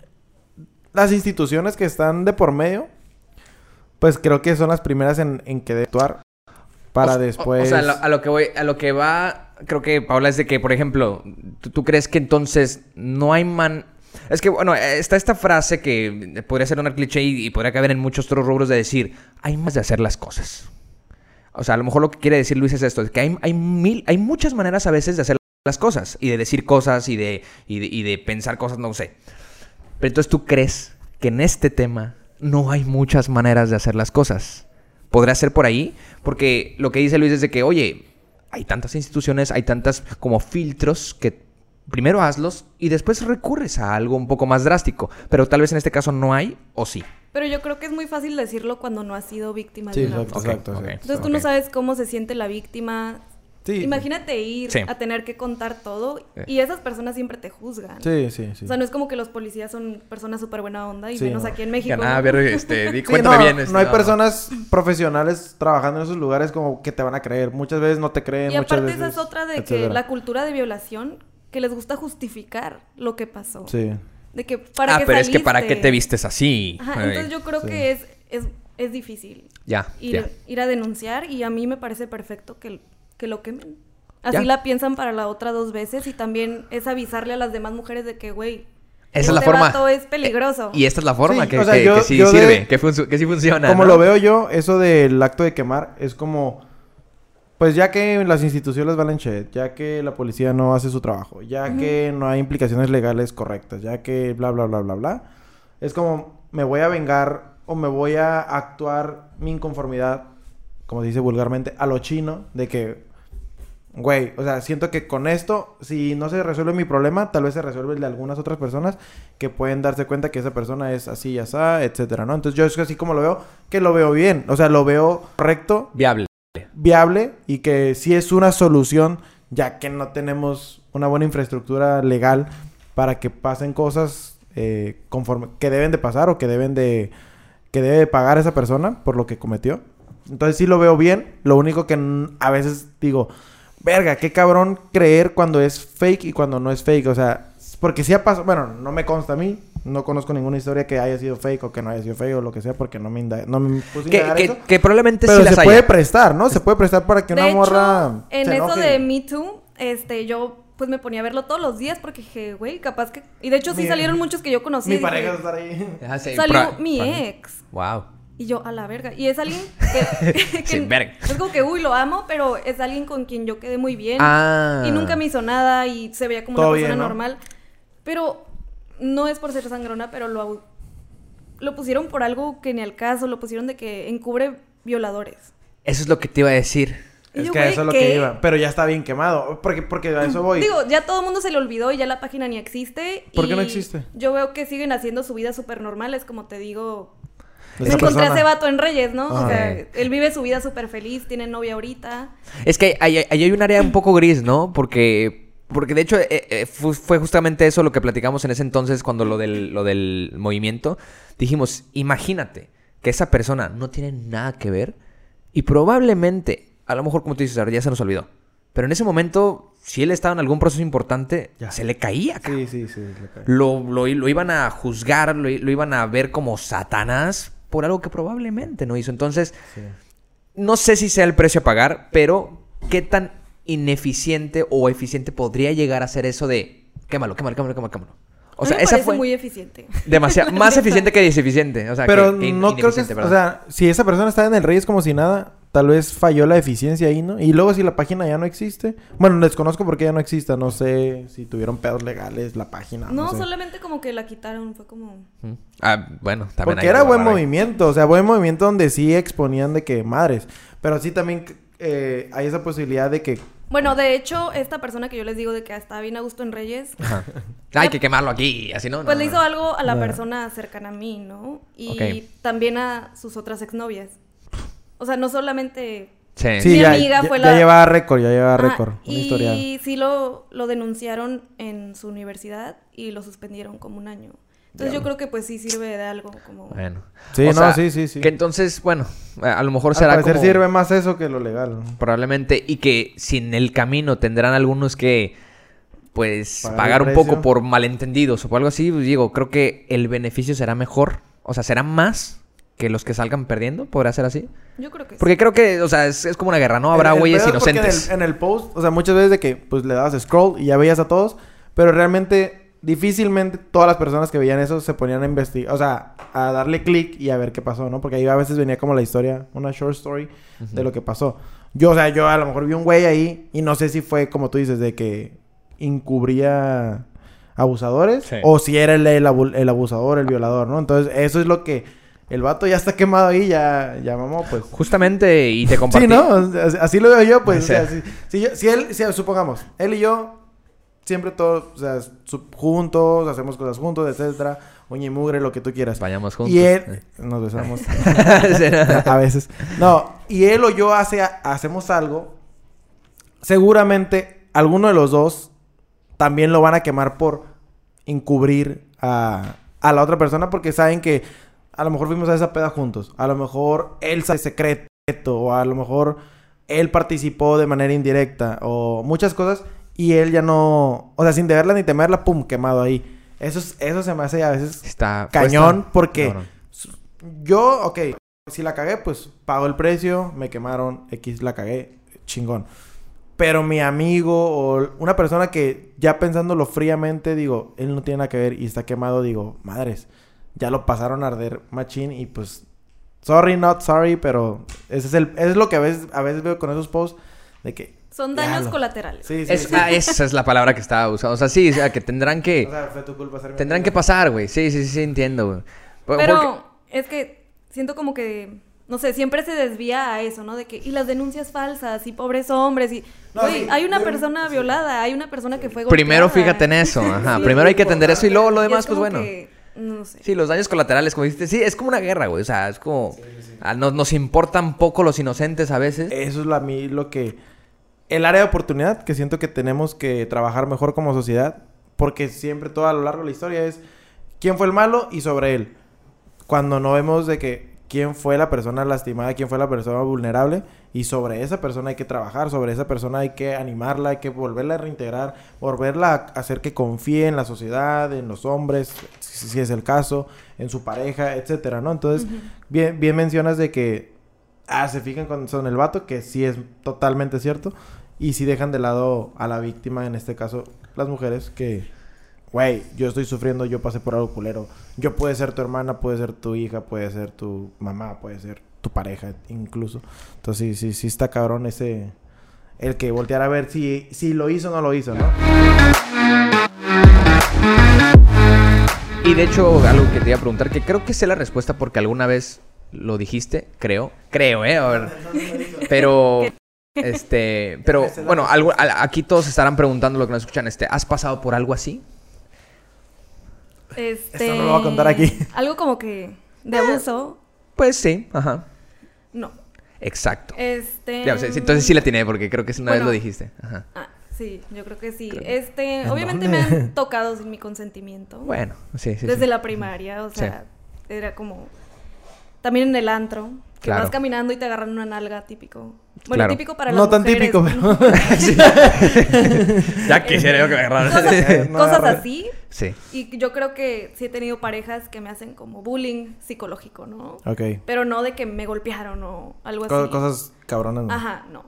las instituciones que están de por medio, pues creo que son las primeras en, en que debe actuar para O- o- después. O, sea, a lo, a lo que voy, a lo que va, creo que Paula es de que, por ejemplo, ¿tú, tú crees que entonces no hay man. Es que, bueno, está esta frase que podría ser una cliché y, y podría caber en muchos otros rubros de decir, hay más de hacer las cosas. O sea, a lo mejor lo que quiere decir Luis es esto, es que hay, hay mil, hay muchas maneras a veces de hacer las cosas y de decir cosas y de, y de, y de pensar cosas, no sé. Pero entonces tú crees que en este tema no hay muchas maneras de hacer las cosas. ¿Podrá ser por ahí? Porque lo que dice Luis es de que, oye, hay tantas instituciones, hay tantas como filtros que primero hazlos y después recurres a algo un poco más drástico. Pero tal vez en este caso no hay o sí. Pero yo creo que es muy fácil decirlo cuando no has sido víctima Sí, de un exacto, exacto. Entonces tú no sabes cómo se siente la víctima. Sí. Imagínate ir Sí. a tener que contar todo Sí. y esas personas siempre te juzgan. Sí, sí, sí. O sea, no es como que los policías son personas súper buena onda y Sí, menos no. aquí en México. nada, ¿no? a ver, este, di- Sí, cuéntame no, bien. este, no hay personas profesionales trabajando en esos lugares como que te van a creer. Muchas veces no te creen, Y muchas aparte veces. esa es otra de que la cultura de violación, que les gusta justificar lo que pasó. Sí. De que para ah, qué pero es que para qué saliste? te vistes así. Ajá, Ay, entonces yo creo sí. que es, es, es difícil Ya, ir, ya. ir a denunciar y a mí me parece perfecto que, que lo quemen. Así Ya. la piensan para la otra dos veces y también es avisarle a las demás mujeres de que, güey, Esa es la este forma. vato es peligroso. Y esta es la forma Sí, que, o sea, que- yo- que sí yo de- sirve, que, que sí funciona. Como ¿no? lo veo yo, eso del acto de quemar es como. Pues ya que las instituciones valen chet, ya que la policía no hace su trabajo, ya que no hay implicaciones legales correctas, ya que bla, bla, bla, bla, bla. Es como me voy a vengar o me voy a actuar mi inconformidad, como se dice vulgarmente, a lo chino, de que, güey, o sea, siento que con esto, si no se resuelve mi problema, tal vez se resuelve el de algunas otras personas que pueden darse cuenta que esa persona es así y así, etcétera, ¿no? Entonces yo es así como lo veo, que lo veo bien, o sea, lo veo correcto, Viable. Viable y que sí es una solución, ya que no tenemos una buena infraestructura legal para que pasen cosas eh, conforme que deben de pasar o que deben de que debe de pagar esa persona por lo que cometió. Entonces sí lo veo bien. Lo único que a veces digo, verga, qué cabrón creer cuando es fake y cuando no es fake. O sea, porque sí ha pasado, bueno, no me consta a mí. No conozco ninguna historia que haya sido fake o que no haya sido fake o lo que sea, porque no me, inda- no me puse a Que, indagar que- eso. que probablemente Pero sí se las puede haya. prestar, ¿no? Se puede prestar para que de una hecho, morra. en se eso enoje. de Me Too, este, yo pues me ponía a verlo todos los días porque dije, güey, capaz que... Y de hecho sí Mi- salieron muchos que yo conocí. Mi y dije, pareja a estar ahí. Ah, sí, Salió pra- mi pra- ex. Wow. Y yo, a la verga. Y es alguien que... que Sí, verga. Es como que, uy, lo amo, pero es alguien con quien yo quedé muy bien. Ah. Y nunca me hizo nada y se veía como Todo una persona bien, ¿no? normal. Pero no es por ser sangrona, pero lo, lo pusieron por algo que ni al caso. Lo pusieron de que encubre violadores. Eso es lo que te iba a decir. Es yo, que güey, eso es lo ¿qué? que iba. Pero ya está bien quemado. Porque, porque a eso voy. Digo, ya todo el mundo se le olvidó y ya la página ni existe. ¿Por qué no existe? Yo veo que siguen haciendo su vida súper normal. Es como te digo, me encontré a ese vato en Reyes, ¿no? O sea, él vive su vida súper feliz, tiene novia ahorita. Es que ahí ahí hay un área un poco gris, ¿no? Porque, porque de hecho eh, eh, fu- fue justamente eso lo que platicamos en ese entonces cuando lo del, lo del movimiento. Dijimos, imagínate que esa persona no tiene nada que ver y probablemente, a lo mejor como tú dices, ahora ya se nos olvidó. Pero en ese momento, si él estaba en algún proceso importante, Ya. se le caía. Sí, sí, sí. le. Lo, lo, lo iban a juzgar, lo, lo iban a ver como Satanás por algo que probablemente no hizo. Entonces, no sé si sea el precio a pagar, pero ¿qué tan ineficiente o eficiente podría llegar a ser eso de quémalo, quémalo, quémalo, quémalo, quémalo? O sea, me esa fue muy eficiente. demasiado más eficiente que deseficiente. O sea, Pero que- que no creo que... O sea, si esa persona está en el Reyes como si nada, tal vez falló la eficiencia ahí, ¿no? Y luego si la página ya no existe... Bueno, desconozco por qué ya no exista. No sé si tuvieron pedos legales la página. No, No, sé. solamente como que la quitaron, fue como... Ah, bueno, también Porque hay era buen movimiento. O sea, buen movimiento donde sí exponían de que madres. Pero sí también eh, hay esa posibilidad de que... Bueno, de hecho, esta persona que yo les digo de que estaba bien a gusto en Reyes, Ajá. Hay que quemarlo aquí, así no. pues No, le hizo algo a la No. persona cercana a mí, ¿no? Y también a sus otras exnovias. O sea, no solamente... Sí. Sí, Mi ya, amiga ya, fue ya la- llevaba récord, ya llevaba récord. Una y historial. sí lo, lo denunciaron en su universidad y lo suspendieron como un año. Entonces yo creo que pues sí sirve de algo como... Bueno. Sí, O no, sea, sí, sí, sí. Que entonces, bueno, a lo mejor Al será parecer como... sirve más eso que lo legal. Probablemente, y que si en el camino tendrán algunos que, pues, Pagar un poco por malentendidos o por algo así, pues, digo, creo que el beneficio será mejor, o sea, será más que los que salgan perdiendo, ¿podrá ser así? Yo creo que sí. Porque creo que, o sea, es, es como una guerra, ¿no? Habrá güeyes inocentes. En el, en el post, o sea, muchas veces de que pues le dabas scroll y ya veías a todos, pero realmente difícilmente todas las personas que veían eso se ponían a investigar, o sea, a darle clic y a ver qué pasó, ¿no? Porque ahí a veces venía como la historia, una short story de lo que pasó. Yo, o sea, yo a lo mejor vi un güey ahí y no sé si fue como tú dices, de que encubría abusadores Sí. o si era el, el abu- el abusador, el violador, ¿no? Entonces, eso es lo que el vato ya está quemado ahí, ya, ya mamó, pues. Justamente, y te compartí. Sí, ¿no? Así, lo veo yo, pues. O sea, si, si, yo- si él, si, supongamos, él y yo, siempre todos, o sea, juntos, hacemos cosas juntos, etcétera, uña y mugre, lo que tú quieras. Vayamos juntos. Y él, nos besamos a veces. No, y él o yo hace, hacemos algo, seguramente alguno de los dos también lo van a quemar por encubrir a, a la otra persona porque saben que a lo mejor fuimos a esa peda juntos. A lo mejor él sabe secreto o a lo mejor él participó de manera indirecta o muchas cosas y él ya no, o sea, sin deberla ni temerla, pum, quemado ahí. Eso, es- eso se me hace a veces Está... cañón porque yo, ok, si la cagué, pues pago el precio, me quemaron, X la cagué, chingón. Pero mi amigo o una persona que ya pensándolo fríamente, digo, él no tiene nada que ver y está quemado, digo, madres, ya lo pasaron a arder machín y pues, sorry, not sorry, pero ese es, el, es lo que a veces, a veces veo con esos posts de que... Son daños colaterales. Sí, sí, Es- sí. ah, esa es la palabra que estaba usando. O sea, sí, o sea, que tendrán que... O sea, fue tu culpa ser mi Tendrán que pasar, güey. Sí, sí, sí, sí, entiendo, güey. Pero porque- es que siento como que, no sé, siempre se desvía a eso, ¿no? De que, y las denuncias falsas, y pobres hombres, y... No, Güey, sí, hay una persona violada, hay una persona que fue golpeada. Primero fíjate en eso, ajá. Sí. Primero hay que atender eso y luego lo demás, es pues bueno. que, no sé. Sí, los daños colaterales, como dijiste, sí, es como una guerra, güey. O sea, es como... ah, nos, nos importan poco los inocentes a veces. Eso es la, a mí lo que... El área de oportunidad que siento que tenemos que trabajar mejor como sociedad. Porque siempre, todo a lo largo de la historia es... ¿Quién fue el malo? Y sobre él. Cuando no vemos de que... ¿Quién fue la persona lastimada? ¿Quién fue la persona vulnerable? Y sobre esa persona hay que trabajar. Sobre esa persona hay que animarla. Hay que volverla a reintegrar. Volverla a hacer que confíe en la sociedad. En los hombres. Si, es el caso. En su pareja. Etcétera, ¿no? Entonces... Bien, bien mencionas de que ah, se fijan cuando son el vato, que sí es totalmente cierto. Y sí dejan de lado a la víctima, en este caso las mujeres, que güey, yo estoy sufriendo, yo pasé por algo culero. Yo puede ser tu hermana, puede ser tu hija, puede ser tu mamá, puede ser tu pareja incluso. Entonces sí, sí, sí está cabrón ese... El que voltear a ver si, si lo hizo o no lo hizo, ¿no? Y de hecho, algo que te iba a preguntar, que creo que sé la respuesta porque alguna vez lo dijiste, creo. Creo, ¿eh? A ver. Pero... Este, pero bueno, algo, aquí todos estarán preguntando lo que nos escuchan. Este, ¿has pasado por algo así? Este, Esto no lo voy a contar aquí. Algo como que de abuso, Pues sí, ajá. no. Exacto. Este. Ya, o sea, sí, entonces sí la tiene porque creo que una vez lo dijiste. Ajá. Ah, sí, yo creo que sí. Creo. Este, ¿En obviamente dónde? me han tocado sin mi consentimiento. Bueno, sí, sí. Desde sí. la primaria, o sea, era como. También en el antro. Que Claro. vas caminando y te agarran una nalga típico. Bueno, Claro. típico para las No tan típico, ¿no? ya quisiera yo que me agarraran. Cosas, No cosas así. sí. Y yo creo que sí he tenido parejas que me hacen como bullying psicológico, ¿no? Ok. Pero no de que me golpearon o algo así. Co- cosas cabronas. ¿no? Ajá, no.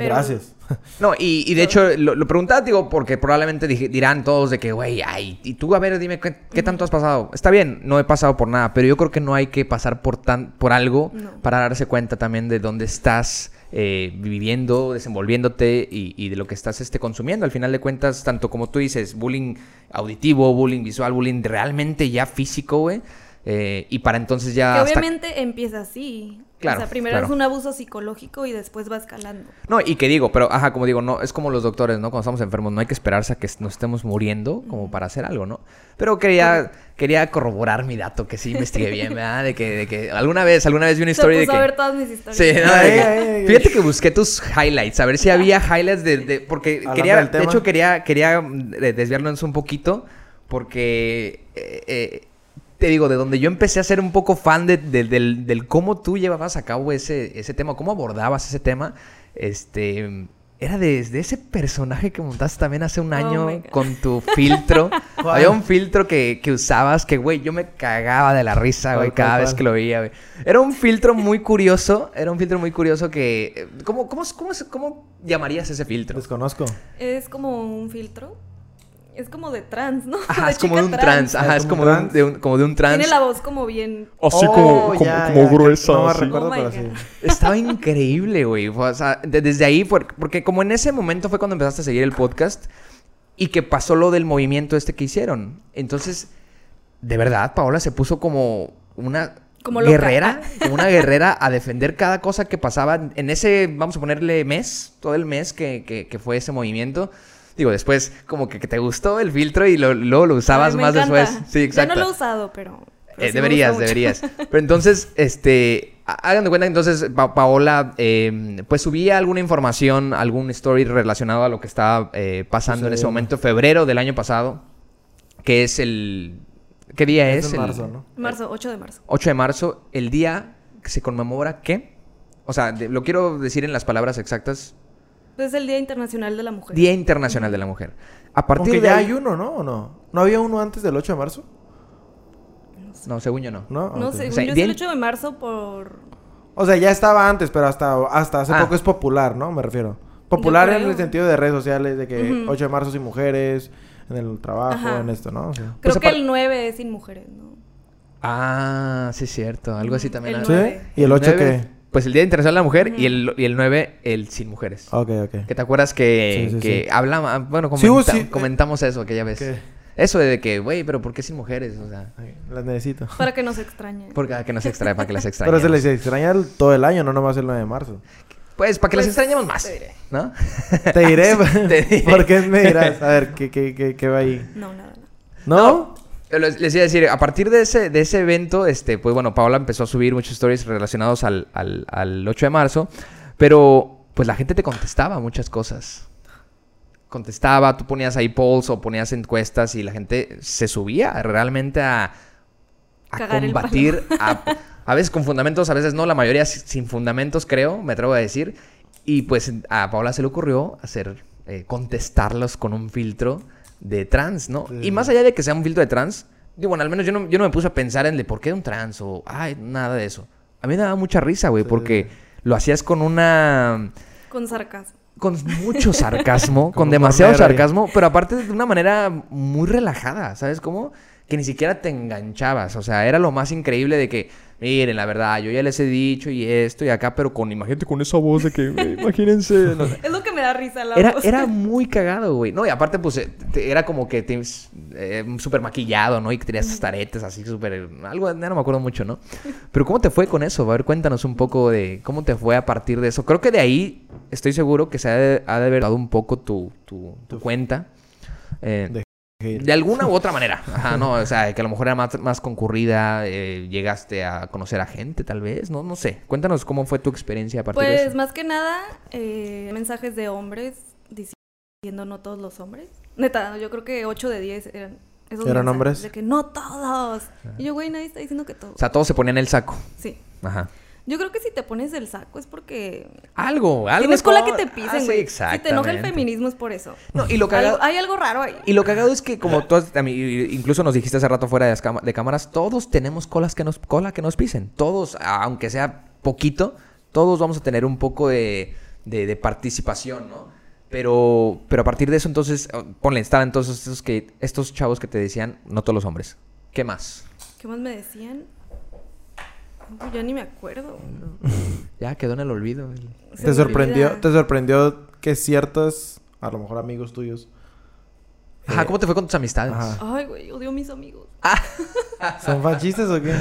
Pero- Gracias. No, y, y de hecho lo, lo preguntaba, digo, porque probablemente dirán todos de que, güey, ay, y tú a ver, dime, ¿qué, qué tanto has pasado? Está bien, no he pasado por nada, pero yo creo que no hay que pasar por, tan, por algo No. para darse cuenta también de dónde estás eh, viviendo, desenvolviéndote y, y de lo que estás este, consumiendo. Al final de cuentas, tanto como tú dices, bullying auditivo, bullying visual, bullying realmente ya físico, güey. eh, y para entonces ya... Que hasta- obviamente empieza así. Claro, O sea, primero claro. es un abuso psicológico y después va escalando. No, y que digo, pero ajá, como digo, no, es como los doctores, ¿no? Cuando estamos enfermos, no hay que esperarse a que nos estemos muriendo como para hacer algo, ¿no? Pero quería, quería corroborar mi dato, que sí investigué bien, ¿verdad? De que, de que alguna vez, alguna vez vi una Se historia de que. a ver todas mis historias. Sí, no, de que- fíjate que busqué tus highlights, a ver si había highlights de, de- porque Hablando quería, de hecho quería, quería de- desviarnos un poquito, porque eh, eh, te digo, de donde yo empecé a ser un poco fan de, de- del, del cómo tú llevabas a cabo ese, ese tema, cómo abordabas ese tema, este, era desde ese personaje que montaste también hace un Oh año con tu filtro. ¿Cuál? Había un filtro que, que usabas que, güey, yo me cagaba de la risa, güey, ¿Cuál, cada cuál, vez que lo veía, güey. Era un filtro muy curioso, era un filtro muy curioso que... eh, ¿Cómo, cómo, cómo, cómo llamarías ese filtro? Desconozco. Es como un filtro. Es como de trans, ¿no? Ajá, De es como de un trans, ajá, es como de un, trans. de un- como de un trans. Tiene la voz como bien... Así Oh, como, como, ya, como ya, gruesa. No me así. recuerdo, Oh pero sí. Estaba increíble, güey. O sea, de- desde ahí, fue- porque como en ese momento fue cuando empezaste a seguir el podcast y que pasó lo del movimiento este que hicieron. Entonces, de verdad, Paola se puso como una Como loca. guerrera, como una guerrera a defender cada cosa que pasaba en ese, vamos a ponerle mes, todo el mes que, que- que fue ese movimiento. Digo, después como que, que te gustó el filtro y lo- luego lo usabas Ay, me más encanta. después. Sí, exacto. Ya no lo he usado, pero... pero Eh, sí me deberías, deberías. Pero entonces, este, hagan de cuenta que entonces Pa- Paola, eh, pues subía alguna información, algún story relacionado a lo que estaba eh, pasando en ese momento, febrero del año pasado, que es el... ¿Qué día es? Es en El marzo, ¿no? Marzo, 8 de marzo. 8 de marzo, el día que se conmemora qué? O sea, de- lo quiero decir en las palabras exactas. Es el Día Internacional de la Mujer. Día Internacional de la Mujer. A partir Aunque de ya ahí- hay uno, ¿no? ¿O no? ¿No había uno antes del 8 de marzo? No, según yo no. ¿No? No O sea, yo es el in- 8 de marzo por... O sea, ya estaba antes, pero hasta, hasta hace Ah. poco es popular, ¿no? Me refiero. Popular en el sentido de redes sociales, de que Ujú. 8 de marzo sin mujeres, en el trabajo, Ajá. en esto, ¿no? O sea, Creo Pues que el 9 es sin mujeres, ¿no? Ah, sí es cierto. Algo así también. ¿Sí? ¿Y el 8 nueve, qué? Pues el Día Internacional de la Mujer y, el, y el 9, el sin mujeres. Ok, ok. ¿Que te acuerdas que, Sí, sí, que sí. hablaba? Bueno, comenta- sí, eh, comentamos eso aquella vez. ¿Qué? Eso de que, güey, pero ¿por qué sin mujeres? O sea, Las necesito. Para que nos extrañen. porque ah, que nos extrae, para que las extrañemos. Pero se les extraña el- todo el año, no nomás el 9 de marzo. Pues para que las Pues, extrañemos más, te diré. ¿no? Te diré. Te diré. ¿Por qué me dirás? A ver, ¿qué, qué, qué, qué va ahí? No, nada, nada. ¿No? Les, les iba a decir, a partir de ese, de ese evento, este, pues bueno, Paola empezó a subir muchos stories relacionados al, al, al 8 de marzo, pero pues la gente te contestaba muchas cosas. Contestaba, tú ponías ahí polls o ponías encuestas y la gente se subía realmente a, a combatir, a, a veces con fundamentos, a veces no, la mayoría si- sin fundamentos, creo, me atrevo a decir. Y pues a Paola se le ocurrió hacer, eh, contestarlos con un filtro de trans, ¿no? Sí. Y más allá de que sea un filtro de trans, digo, bueno, al menos yo no, yo no me puse a pensar en de por qué un trans o, ay, nada de eso. A mí me daba mucha risa, güey, Sí, porque lo hacías con una... Con sarcasmo. con mucho sarcasmo, con demasiado ahí. sarcasmo, pero aparte de una manera muy relajada, ¿sabes cómo? Que ni siquiera te enganchabas, o sea, era lo más increíble de que, miren, la verdad, yo ya les he dicho y esto y acá, pero con, imagínate con esa voz de que, imagínense, no sé. Es lo me da risa la Era, voz. era muy cagado, güey. No, y aparte, pues, eh, te- era como que te, eh, súper maquillado, ¿no? Y que tenías esas taretes así súper... Algo, ya no me acuerdo mucho, ¿no? Pero ¿cómo te fue con eso? A ver, cuéntanos un poco de cómo te fue a partir de eso. Creo que de ahí estoy seguro que se ha de, ha de haber dado un poco tu, tu, tu cuenta. eh, De- de alguna u otra manera. Ajá, no, o sea, que a lo mejor era más, más concurrida, eh, llegaste a conocer a gente, tal vez, no, no sé. Cuéntanos cómo fue tu experiencia a partir de Pues eso. más que nada, eh, mensajes de hombres diciendo no todos los hombres. Neta, yo creo que 8 de 10 eran esos ¿Eran hombres? De que no todos. Y yo, güey, nadie está diciendo que todos. O sea, todos se ponían el saco. sí. Ajá. Yo creo que si te pones el saco es porque Algo, algo. tienes cola que te Ah, pisen, sí, güey. si te enoja el feminismo es por eso. No, y lo cagado, Algo- hay algo raro ahí. y lo cagado es que como tú has- incluso nos dijiste hace rato fuera de, las de cámaras, todos tenemos colas que nos, cola que nos pisen. Todos, aunque sea poquito, todos vamos a tener un poco de, de- de participación, ¿no? Pero, pero a partir de eso, entonces, eh, ponle, estaban entonces estos, que, estos chavos que te decían, no todos los hombres. ¿Qué más? ¿Qué más me decían? Ya ni me acuerdo. Ya quedó en el olvido. el- Se ¿Te sorprendió, olvida. te sorprendió que ciertos, a lo mejor amigos tuyos, Ajá, Eh, ¿cómo te fue con tus amistades? ajá. Ay, güey, odio a mis amigos. ¿son fascistas o qué?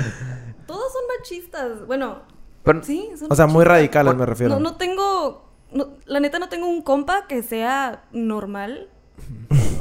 Todos son machistas. Bueno, Pero- sí, son O sea, muy radicales me refiero. No, no tengo. no- la neta, no tengo un compa que sea normal.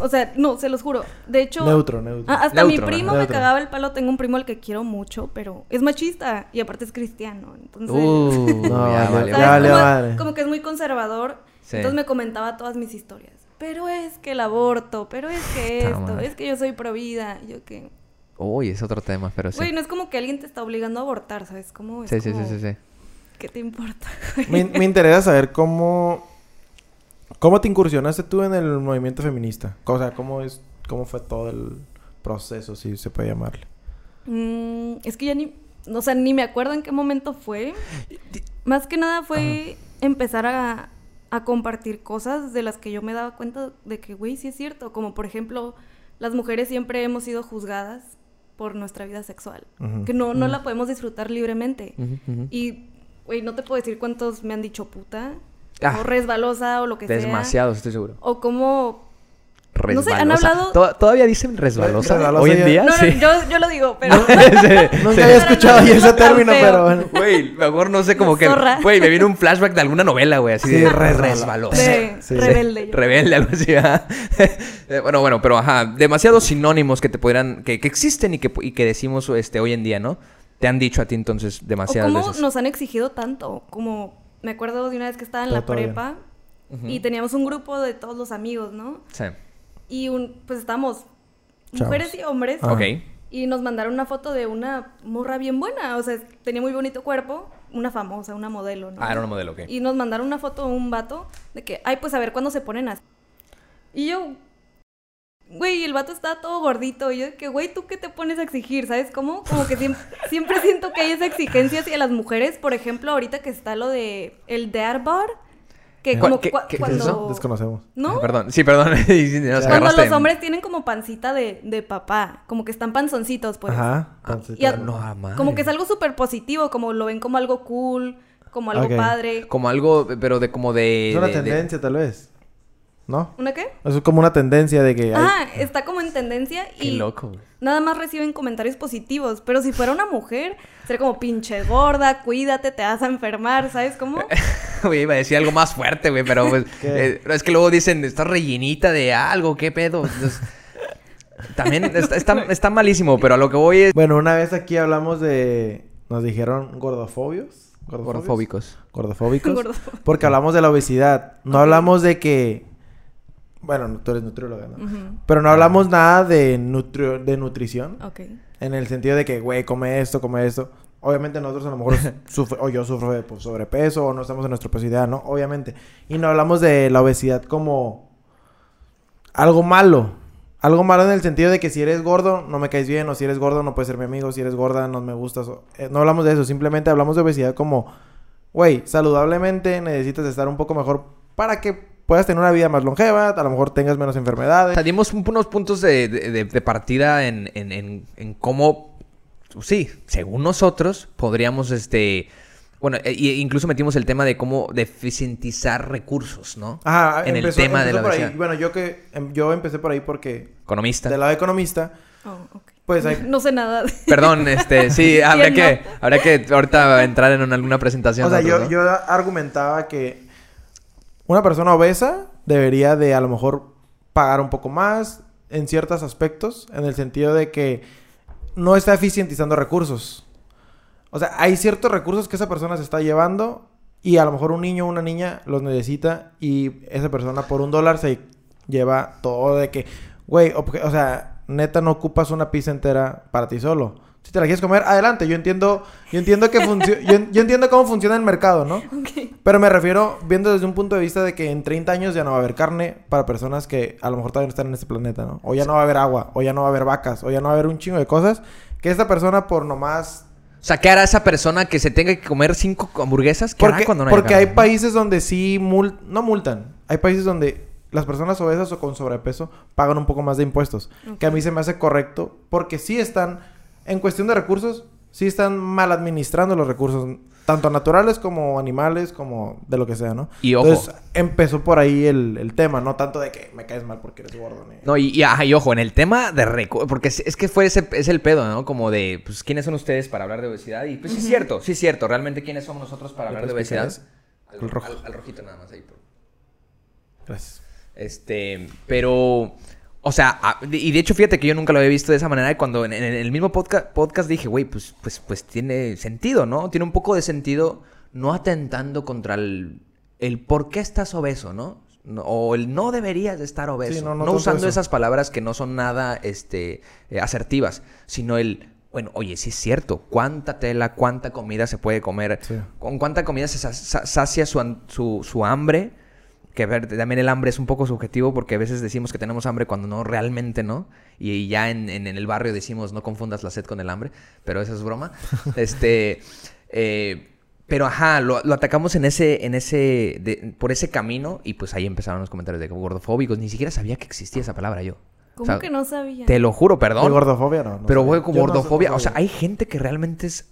O sea, no, se los juro. De hecho. Neutro, neutro. Ah, hasta Neutro, mi primo me Neutro. cagaba el palo. Tengo un primo al que quiero mucho, pero es machista y aparte es cristiano. Entonces. Uh, No, ya vale, como, que es muy conservador. Sí. Entonces me comentaba todas mis historias. Pero es que el aborto, pero es que esto, es que yo soy pro vida. Yo que. Uy, es otro tema, pero sí. Güey, no es como que alguien te está obligando a abortar, ¿sabes? Como es sí, sí, sí, sí, sí. ¿Qué te importa? Me, me interesa saber cómo... ¿Cómo te incursionaste tú en el movimiento feminista? O sea, ¿cómo, es, cómo fue todo el proceso, si se puede llamarle? Mm, es que ya ni, o sea, ni me acuerdo en qué momento fue. Más que nada fue empezar a, a compartir cosas de las que yo me daba cuenta de que, güey, sí es cierto. Como por ejemplo, las mujeres siempre hemos sido juzgadas por nuestra vida sexual. Que no, no la podemos disfrutar libremente. Y, güey, no te puedo decir cuántos me han dicho puta. Ah. o resbalosa o lo que sea. Demasiado, estoy seguro. O como No sé, Resbalosa. han hablado- To- ¿Todavía dicen resbalosa? Resbalosa Hoy en día, No, no, sí. yo, yo lo digo, pero... Sí. Nunca había escuchado ese término, feo. pero bueno. Güey, mejor no sé, como que... Güey, me viene un flashback de alguna novela, güey, así Sí, de resbalosa. resbalosa. Rebelde. Rebelde, algo así. Eh, bueno, bueno, pero ajá, demasiados sinónimos que te pudieran, que, que existen y que, y que decimos este, hoy en día, ¿no? Te han dicho a ti entonces O demasiadas cómo veces. nos han exigido tanto. Como me acuerdo de una vez que estaba en Todo- la prepa y teníamos un grupo de todos los amigos, ¿no? Sí. Y un, pues estábamos Chavos. mujeres y hombres. Ah. Ok. Y nos mandaron una foto de una morra bien buena. O sea, tenía muy bonito cuerpo. Una famosa, una modelo, ¿no? Ah, era una modelo, ok. Y nos mandaron una foto de un vato de que, ay, pues a ver cuándo se ponen así. Y yo, güey, el vato está todo gordito. Y yo, de que, güey, ¿tú qué te pones a exigir? ¿Sabes cómo? Como que siempre, siempre siento que hay esa exigencia hacia las mujeres. Por ejemplo, ahorita que está lo de el dare bar. Que ¿Qué- como qué- cua- qué es cuando... eso? Desconocemos. ¿No? Ah, perdón, sí, perdón. Cuando los hombres tienen como pancita de, de papá, como que están panzoncitos, pues. Ajá. Ah, Y a- No, ah, madre. como que es algo súper positivo, como lo ven como algo cool, como algo padre. Como algo, pero de como de... Es una de- de- tendencia, tal vez. ¿No? ¿Una qué? Eso es como una tendencia de que... hay- Ah, está como en tendencia Qué y loco, güey. nada más reciben comentarios positivos. Pero si fuera una mujer, sería como pinche gorda, cuídate, te vas a enfermar, ¿sabes cómo? Güey, iba a decir algo más fuerte, güey, pero pues... ¿Qué? eh, es que luego dicen, estás rellenita de algo, ¿qué pedo? Entonces, también está, está, está malísimo, pero a lo que voy es... Bueno, una vez aquí hablamos de... Nos dijeron gordofobios. Gordofóbicos. Gordofóbicos. Gordofóbicos. Porque hablamos de la obesidad. No hablamos de que... Bueno, tú eres nutrióloga, ¿no? Pero no hablamos nada de, nutri- de nutrición. Ok. En el sentido de que, güey, come esto, come esto. Obviamente nosotros a lo mejor sufre, o yo sufro de pues, sobrepeso o no estamos en nuestro peso ideal, ¿no? Obviamente. Y no hablamos de la obesidad como algo malo. Algo malo en el sentido de que si eres gordo no me caes bien o si eres gordo no puedes ser mi amigo, si eres gorda no me gustas. o- eh, no hablamos de eso, simplemente hablamos de obesidad como, güey, saludablemente necesitas estar un poco mejor para que puedas tener una vida más longeva, a lo mejor tengas menos O enfermedades. sea, dimos un- unos puntos de, de- de- de partida en, en- en- en cómo, sí, según nosotros, podríamos, este... Bueno, e- incluso metimos el tema de cómo deficientizar recursos, ¿no? Ajá, en empezó- el tema de la por ahí. Bueno, yo que em, yo empecé por ahí porque Economista. del lado economista, Oh, ok. pues hay No sé nada. de- Perdón, este, sí, habría ¿Quién que, habría que ahorita entrar en una- alguna presentación. O sea, yo, ¿no? yo argumentaba que una persona obesa debería de a lo mejor pagar un poco más en ciertos aspectos, en el sentido de que no está eficientizando recursos. O sea, hay ciertos recursos que esa persona se está llevando y a lo mejor un niño o una niña los necesita y esa persona por un dólar se lleva todo de que, güey, o sea, neta no ocupas una pizza entera para ti solo. Si te la quieres comer, adelante. Yo entiendo, yo entiendo que yo, yo entiendo cómo funciona el mercado, ¿no? Pero me refiero viendo desde un punto de vista de que en 30 años ya no va a haber carne para personas que a lo mejor todavía no están en este planeta, ¿no? O ya no va a haber agua, o ya no va a haber vacas, o ya no va a haber un chingo de cosas que esta persona por nomás... O sea, ¿qué hará esa persona que se tenga que comer cinco hamburguesas? ¿Qué hará cuando no haya porque hay carne? países donde sí mul- no multan. Hay países donde las personas obesas o con sobrepeso pagan un poco más de impuestos. Que a mí se me hace correcto porque sí están, en cuestión de recursos, sí están mal administrando los recursos, tanto naturales como animales, como de lo que sea, ¿no? Y ojo. Entonces empezó por ahí el, el tema, no tanto de que me caes mal porque eres gordo. ni- No, y, y, ajá, y ojo, en el tema de recu- porque es, es que fue ese, es el pedo, ¿no? Como de, pues, ¿quiénes son ustedes para hablar de obesidad? Y pues sí es cierto, sí es cierto. Realmente, ¿quiénes somos nosotros para ¿Le hablar de obesidad? El rojo. Al, al rojito nada más ahí. por- Gracias. Este, pero, o sea, y de hecho, fíjate que yo nunca lo había visto de esa manera. Y cuando en, el mismo podcast, podcast dije, güey, pues, pues, pues tiene sentido, ¿no? Tiene un poco de sentido no atentando contra el, el por qué estás obeso, ¿no? O el no deberías de estar obeso. Sí, no, no no tanto usando eso. esas palabras que no son nada este, eh, asertivas, sino el, bueno, oye, sí es cierto, cuánta tela, cuánta comida se puede comer, Sí. con cuánta comida se sa- sa- sacia su, su, su hambre. Que a ver, también el hambre es un poco subjetivo porque a veces decimos que tenemos hambre cuando no, realmente no. Y ya en, en- en el barrio decimos no confundas la sed con el hambre, pero eso es broma. este, eh, pero ajá, lo, lo atacamos en ese, en ese, de- por ese camino y pues ahí empezaron los comentarios de gordofóbicos. Ni siquiera sabía que existía esa palabra yo. ¿Cómo O sea, que no sabía? Te lo juro, ¿De perdón. gordofobia no? no pero güey, como Yo no sé, gordofobia, no o sea, hay gente que realmente es...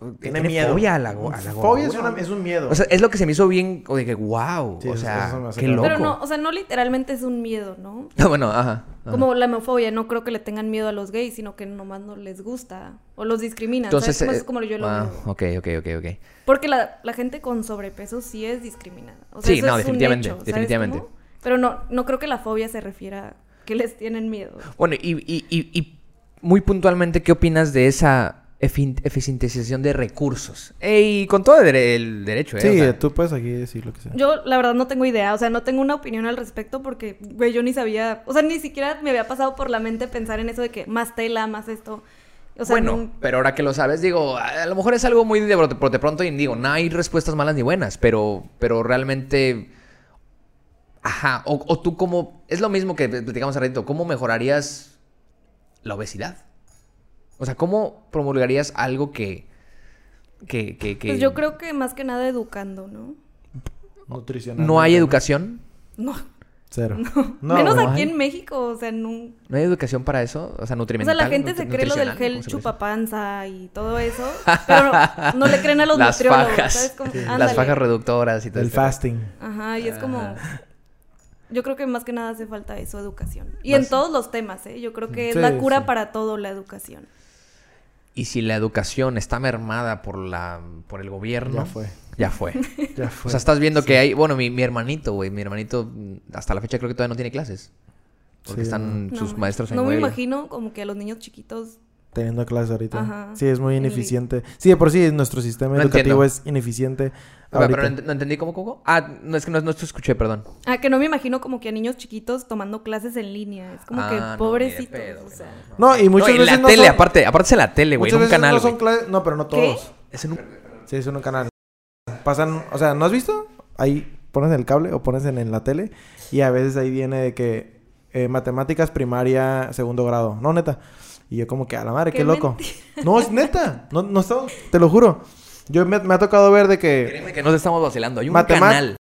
Tiene tiene miedo. fobia a la, a la Fobia es, gordura. una- es un miedo. O sea, es lo que se me hizo bien, o de que, wow, Sí, o sea, eso qué loco. Pero no, o sea, no literalmente es un miedo, ¿no? bueno, ajá. ajá. Como la homofobia, no creo que le tengan miedo a los gays, sino que nomás no les gusta o los discriminan. Entonces, eh, es como yo lo ah, veo. ok, ok, ok, ok. Porque la, la gente con sobrepeso sí es discriminada. O sea, Sí, eso no, es un definitivamente, hecho, ¿sabes definitivamente. cómo? Pero no, no creo que la fobia se refiera a que les tienen miedo. Bueno, y, y, y, y muy puntualmente, ¿qué opinas de esa eficientización de recursos? Y con todo el, dere- el derecho, ¿eh? Sí, O sea, tú puedes aquí decir lo que sea. Yo, la verdad, no tengo idea. O sea, no tengo una opinión al respecto porque, güey, yo ni sabía. O sea, ni siquiera me había pasado por la mente pensar en eso de que más tela, más esto. O sea, bueno, no- pero ahora que lo sabes, digo, a lo mejor es algo muy de brote, brote pronto y digo, no hay respuestas malas ni buenas, pero, pero realmente, ajá, o, o tú como, es lo mismo que platicamos hace ratito, ¿cómo mejorarías la obesidad? O sea, ¿cómo promulgarías algo que, que, que, que Pues yo creo que más que nada educando, ¿no? Nutricional. no hay educación? No. Cero. Menos no aquí hay. en México, o sea, no. ¿No hay educación para eso? O sea, O nutrimental. sea, la gente se cree lo del gel chupapanza y todo eso, pero no, no le creen a los Las nutriólogos, fajas. ¿sabes? Como, Las fajas reductoras y todo El este fasting. Ajá, y es como... Ajá. Yo creo que más que nada hace falta eso, educación. Y Más- en todos los temas, ¿eh? Yo creo que es la cura sí. para todo la educación. Y si la educación está mermada por la por el gobierno, Ya fue. Ya fue. Ya fue. o sea, estás viendo que hay, bueno, mi, mi hermanito, güey, mi hermanito mm, hasta la fecha creo que todavía no tiene clases. Porque Sí, están No, sus maestros en No me imagino como que a los niños chiquitos... Teniendo clases ahorita. Ajá. Sí, es muy En ineficiente. Sí, de por sí nuestro sistema No educativo entiendo. es ineficiente. A ver, pero ahorita. no, ent- no entendí cómo, cómo. Ah, no, es que no, no te escuché, perdón. Ah, que no me imagino como que a niños chiquitos tomando clases en línea. Es como Ah, que no, de pobrecitos, pedo, o sea... No, y muchas no, en veces la no tele, son- aparte, aparte es en la tele, güey, en un veces canal, no son güey. clases... No, pero no ¿Qué? todos. Es en un... Sí, es en un canal. Pasan... O sea, ¿no has visto? Ahí pones el cable o pones en, en la tele y a veces ahí viene de que... eh, matemáticas primaria, segundo grado. No, neta. Y yo como que, a la madre, qué, Qué loco. No, es neta. No, no estamos... Te lo juro. Yo me, me ha tocado ver de que... Créeme que nos estamos vacilando. Hay un canal.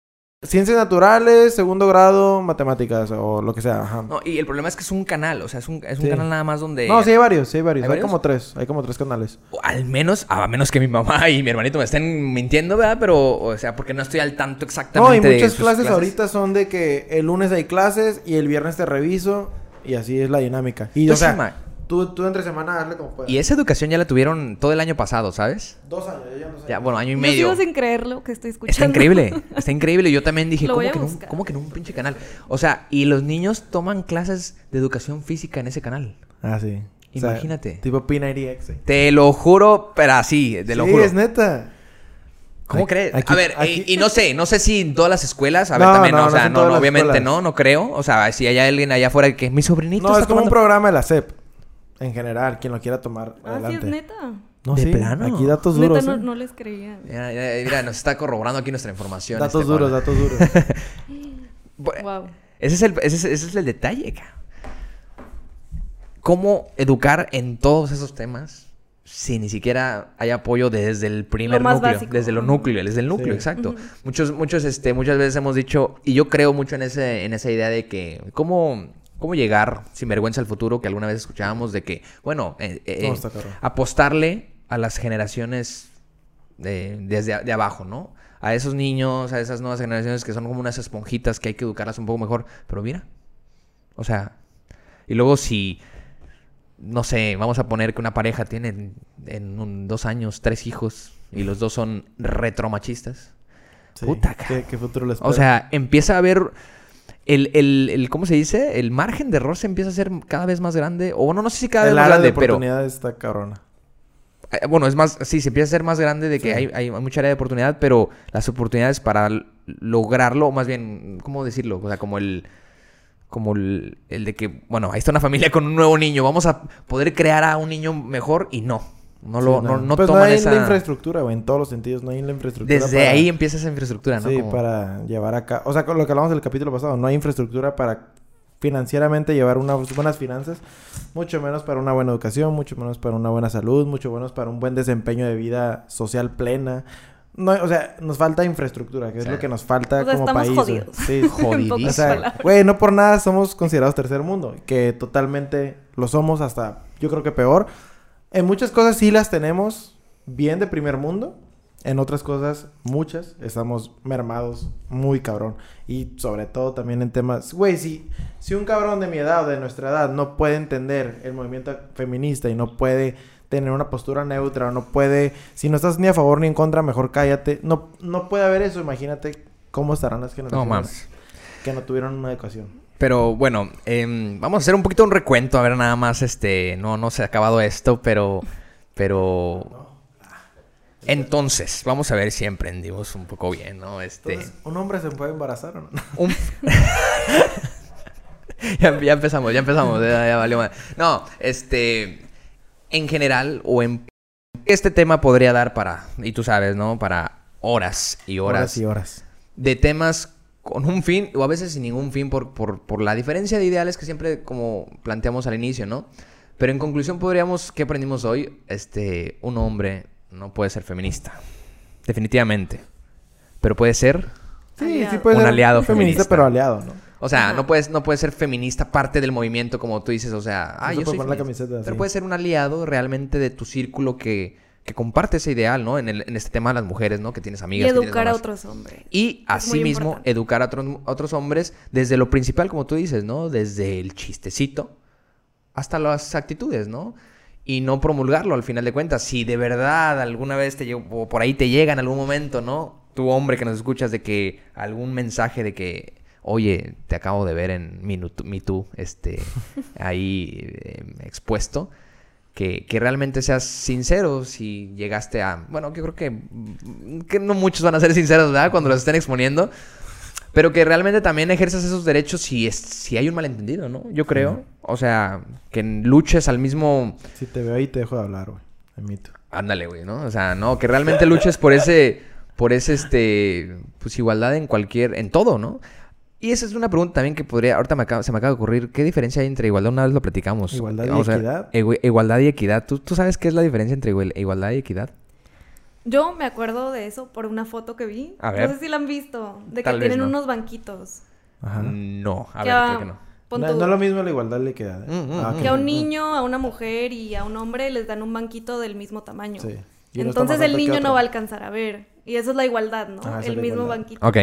ciencias naturales, segundo grado, matemáticas o lo que sea. Ajá. No, y el problema es que es un canal, o sea, es un, es un Sí. canal nada más donde... No, sí hay varios, sí hay varios. ¿Hay ¿Hay, varios? como tres, hay como tres canales. O Al menos, a menos que mi mamá y mi hermanito me estén mintiendo, ¿verdad? Pero, o sea, porque no estoy al tanto No, y exactamente de muchas sus clases, ahorita son de que el lunes hay clases y el viernes te reviso y así es la dinámica. Y Pues o sea. Tú, tú entre semana hazle como puedas. Y esa educación ya la tuvieron todo el año pasado, ¿sabes? Dos años, ya dos años. Ya, bueno, año y Yo medio. sigo sin creer lo que estoy escuchando. Está increíble, está increíble. Yo también dije, ¿cómo que, en un, cómo que en un pinche canal? O sea, y los niños toman clases de educación física en ese canal. Ah, sí. O sea, Imagínate. tipo P90X. sí. Te lo juro, pero así, te lo sí, juro. es neta. ¿Cómo crees? aquí- a ver, aquí- y, y no sé, no sé si en todas las escuelas, a ver, No, también, no, no, o no sea, no, no, obviamente escuelas. no, no creo. O sea, si hay alguien allá afuera que mi sobrinito No, está es como un programa de la SEP. En general, quien lo quiera tomar Ah, sí, adelante. es neta. No, ¿De sí, plano? Aquí datos Neta, duros. no, ¿eh? no les creía. Mira, mira, mira, nos está corroborando aquí nuestra información. Datos este, duros, datos duros. Wow. Ese es el, ese es, ese es el detalle, cabrón. ¿Cómo educar en todos esos temas si ni siquiera hay apoyo desde el primer más núcleo? básico. Desde lo núcleo, desde el núcleo, Sí. exacto. Muchos, muchos, este, muchas veces hemos dicho, y yo creo mucho en ese, en esa idea de que, ¿cómo, cómo llegar sin vergüenza al futuro? Que alguna vez escuchábamos de que, bueno, eh, eh, está apostarle a las generaciones de- desde a- de abajo, ¿no? A esos niños, a esas nuevas generaciones que son como unas esponjitas que hay que educarlas un poco mejor. Pero mira, o sea, y luego si, no sé, vamos a poner que una pareja tiene en, un- dos años tres hijos y los dos son retromachistas. Sí. Puta, ¿Qué, cara. qué futuro les O sea, empieza a haber el, el, el- ¿cómo se dice? El margen de error se empieza a ser cada vez más grande. O no, no sé si cada vez más grande, pero... oportunidad está cabrona. Eh, Bueno, es más, sí, se empieza a ser más grande de que Sí. hay, hay mucha área de oportunidad, pero las oportunidades para lograrlo, o más bien, ¿cómo decirlo? O sea, como el, como el, el de que, bueno, ahí está una familia con un nuevo niño, vamos a poder crear a un niño mejor y no, no lo, Sí, no, no Pues toman no hay esa... la infraestructura, güey, en todos los sentidos. No hay la infraestructura. Desde para- ahí empieza esa infraestructura, ¿no? Sí, Como- para llevar acá. O sea, con lo que hablamos del capítulo pasado, no hay infraestructura para financieramente llevar unas buenas finanzas, mucho menos para una buena educación, mucho menos para una buena salud, mucho menos para un buen desempeño de vida social plena. No, o sea, nos falta infraestructura, que es lo que nos falta O sea, como país. jodidos. Sí, En Jodidísimo. o sea, güey, no por nada somos considerados tercer mundo, que totalmente lo somos hasta, yo creo que peor. En muchas cosas sí las tenemos bien de primer mundo, en otras cosas, muchas, estamos mermados muy cabrón. Y sobre todo también en temas, güey, si, si un cabrón de mi edad o de nuestra edad no puede entender el movimiento feminista y no puede tener una postura neutra, no puede, si no estás ni a favor ni en contra, mejor cállate. No, no puede haber eso, imagínate cómo estarán las generaciones que no tuvieron una educación. Pero bueno, em, vamos a hacer un poquito un recuento, a ver nada más, este, no, no se ha acabado esto, pero, pero... Entonces, vamos a ver si emprendimos un poco bien, ¿no? Este... Entonces, ¿un hombre se puede embarazar o no? Un- ya, ya empezamos, ya empezamos, ya, ya valió mal. No, este, en general, o en... Este tema podría dar para, y tú sabes, ¿no? Para horas y horas, Horas y horas. de temas con un fin, o a veces sin ningún fin, por, por, por la diferencia de ideales que siempre como planteamos al inicio, ¿no? Pero en conclusión podríamos, ¿qué aprendimos hoy? Este, un hombre no puede ser feminista, definitivamente. Pero puede ser Sí, Aliado. sí puede Un ser aliado feminista, feminista. pero aliado, ¿no? O sea, no puedes, no puedes ser feminista parte del movimiento como tú dices, o sea, ah, yo soy la camiseta Pero así. puedes ser un aliado realmente de tu círculo que, que comparte ese ideal, ¿no? En, el- en este tema de las mujeres, ¿no? Que tienes Y amigas. que tienes educar a otros hombres. Y asimismo, importante. educar a otros, hombres desde lo principal, como tú dices, ¿no? Desde el chistecito hasta las actitudes, ¿no? Y no promulgarlo al final de cuentas. Si de verdad alguna vez te o por ahí te llega en algún momento, ¿no? Tu hombre que nos escuchas de que algún mensaje de que, oye, te acabo de ver en Too, este, ahí eh, expuesto. Que, que realmente seas sincero si llegaste a... Bueno, yo creo que, que no muchos van a ser sinceros, ¿verdad? Cuando los estén exponiendo. Pero que realmente también ejerzas esos derechos si, es, si hay un malentendido, ¿no? Yo creo. O sea, que luches al mismo... Si te veo ahí, te dejo de hablar, güey. Admito. Ándale, güey, ¿no? O sea, no, que realmente luches por ese... Por ese, este... Pues igualdad en cualquier... En todo, ¿no? Y esa es una pregunta también que podría... Ahorita me acaba- se me acaba de ocurrir. ¿Qué diferencia hay entre igualdad? Una vez lo platicamos. Igualdad y Vamos equidad. Igu- igualdad y equidad. ¿Tú, ¿Tú sabes qué es la diferencia entre igual- igualdad y equidad? Yo me acuerdo de eso por una foto que vi. A ver. No sé si la han visto. De que Tal tienen no. unos banquitos. Ajá. No, a que ver, a- creo que no. No, es lo mismo la igualdad de la equidad. ¿eh? Mm, mm, Ah. Que a un niño, a una mujer y a un hombre les dan un banquito del mismo tamaño. Sí. Y Entonces el niño no va a alcanzar a ver. Y eso es la igualdad, ¿no? Ah, el mismo igualdad. banquito. Ok.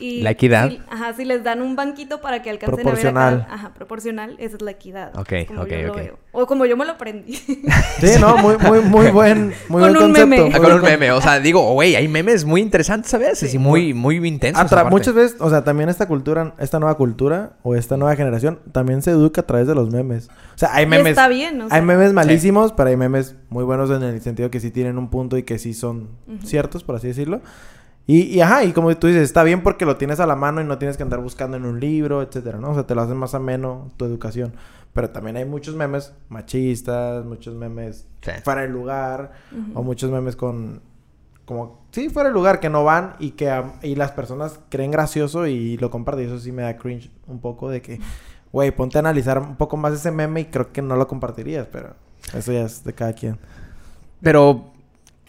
Y La equidad. si- ajá, si les dan un banquito para que alcancen a ver a Proporcional. cada- Ajá, proporcional, esa es la equidad. Ok, como ok, yo lo ok. veo. O como yo me lo aprendí. Sí, no, muy, muy, muy buen, muy Con buen un concepto. meme. Ah, con un meme, o sea, digo, güey, hay memes muy interesantes a veces y muy, muy intensos. Atra- aparte. muchas veces, o sea, también esta cultura, esta nueva cultura o esta nueva generación también se educa a través de los memes. O sea, hay Y memes. está bien, o sea. Hay memes malísimos, pero hay memes muy buenos en el sentido que sí tienen un punto y que sí son ciertos, por así decirlo. Y, y ajá, y como tú dices, está bien porque lo tienes a la mano y no tienes que andar buscando en un libro, etcétera, ¿no? O sea, te lo hacen más ameno tu educación. Pero también hay muchos memes machistas, muchos memes Sí. fuera de lugar, o muchos memes con como sí fuera de lugar que no van y que am- y las personas creen gracioso y lo comparten y eso sí me da cringe un poco de que güey ponte a analizar un poco más ese meme y creo que no lo compartirías pero eso ya es de cada quien Pero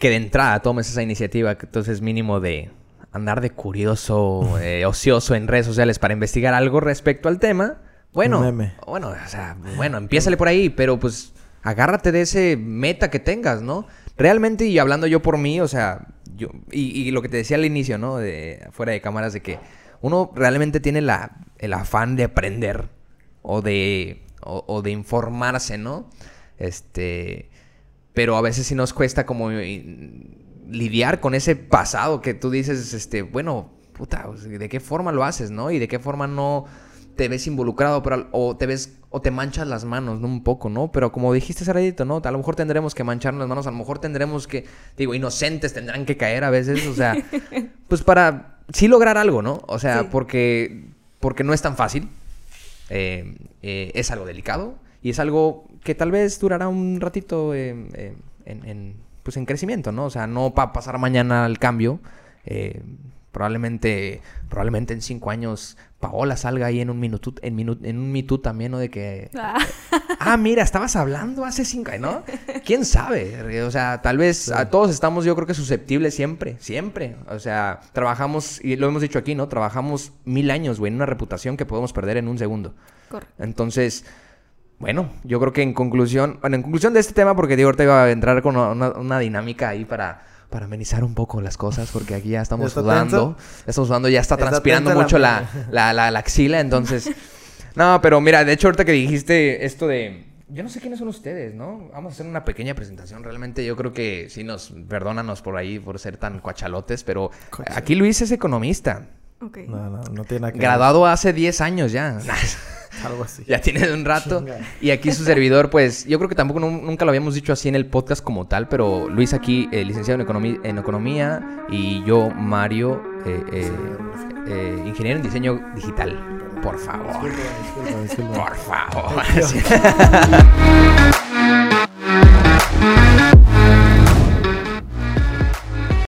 que de entrada tomes esa iniciativa, que entonces mínimo de andar de curioso, eh, ocioso en redes sociales para investigar algo respecto al tema. Bueno, bueno, o sea, bueno, empiézale por ahí, pero pues agárrate de ese meta que tengas, ¿no? Realmente, y hablando yo por mí, o sea, yo, y, y lo que te decía al inicio, ¿no? De fuera de cámaras, de que uno realmente tiene la, el afán de aprender o de, o, o de informarse, ¿no? Este, pero a veces sí nos cuesta como eh, lidiar con ese pasado que tú dices, este, bueno, puta, ¿de qué forma lo haces, no? Y de qué forma no te ves involucrado, pero, o te ves, o te manchas las manos, ¿no? Un poco, ¿no? Pero como dijiste hace ratito, ¿no? A lo mejor tendremos que mancharnos las manos, a lo mejor tendremos que, digo, inocentes tendrán que caer a veces, o sea, pues para sí lograr algo, ¿no? O sea, Sí. porque, porque no es tan fácil, eh, eh, es algo delicado y es algo que tal vez durará un ratito eh, eh, en, en, pues en crecimiento, ¿no? O sea, no para pasar mañana al cambio. eh, probablemente, probablemente en cinco años Paola salga ahí en un minuto, en, minu- en un Me Too también, ¿no? De que Ah, Ah, mira, estabas hablando hace cinco años, ¿no? ¿Quién sabe? O sea, tal vez a todos estamos, yo creo que susceptibles siempre, siempre. O sea, trabajamos, y lo hemos dicho aquí, ¿no? Trabajamos mil años, güey, en una reputación que podemos perder en un segundo. correcto. Entonces, bueno, yo creo que en conclusión, bueno, en conclusión de este tema, porque digo, ahorita iba a entrar con una, una dinámica ahí para, para amenizar un poco las cosas, porque aquí ya estamos ¿Ya está sudando. Ya estamos sudando, ya está Está transpirando mucho la, la, la, la axila, entonces... no, pero mira, de hecho, ahorita que dijiste esto de... Yo no sé quiénes son ustedes, ¿no? Vamos a hacer una pequeña presentación. Realmente yo creo que sí nos... Perdónanos por ahí, por ser tan cuachalotes, pero aquí Luis es economista. Ok. no no no tiene nada que ver. Graduado hace 10 años ya. algo así Ya tiene un rato. Chinga. Y aquí su servidor, pues, yo creo que tampoco nun- nunca lo habíamos dicho así en el podcast como tal, pero Luis aquí, eh, licenciado en, economía, en economía, y yo, Mario, eh, eh, ingeniero en diseño digital. Por favor. Disculpa, disculpa, disculpa. Por favor.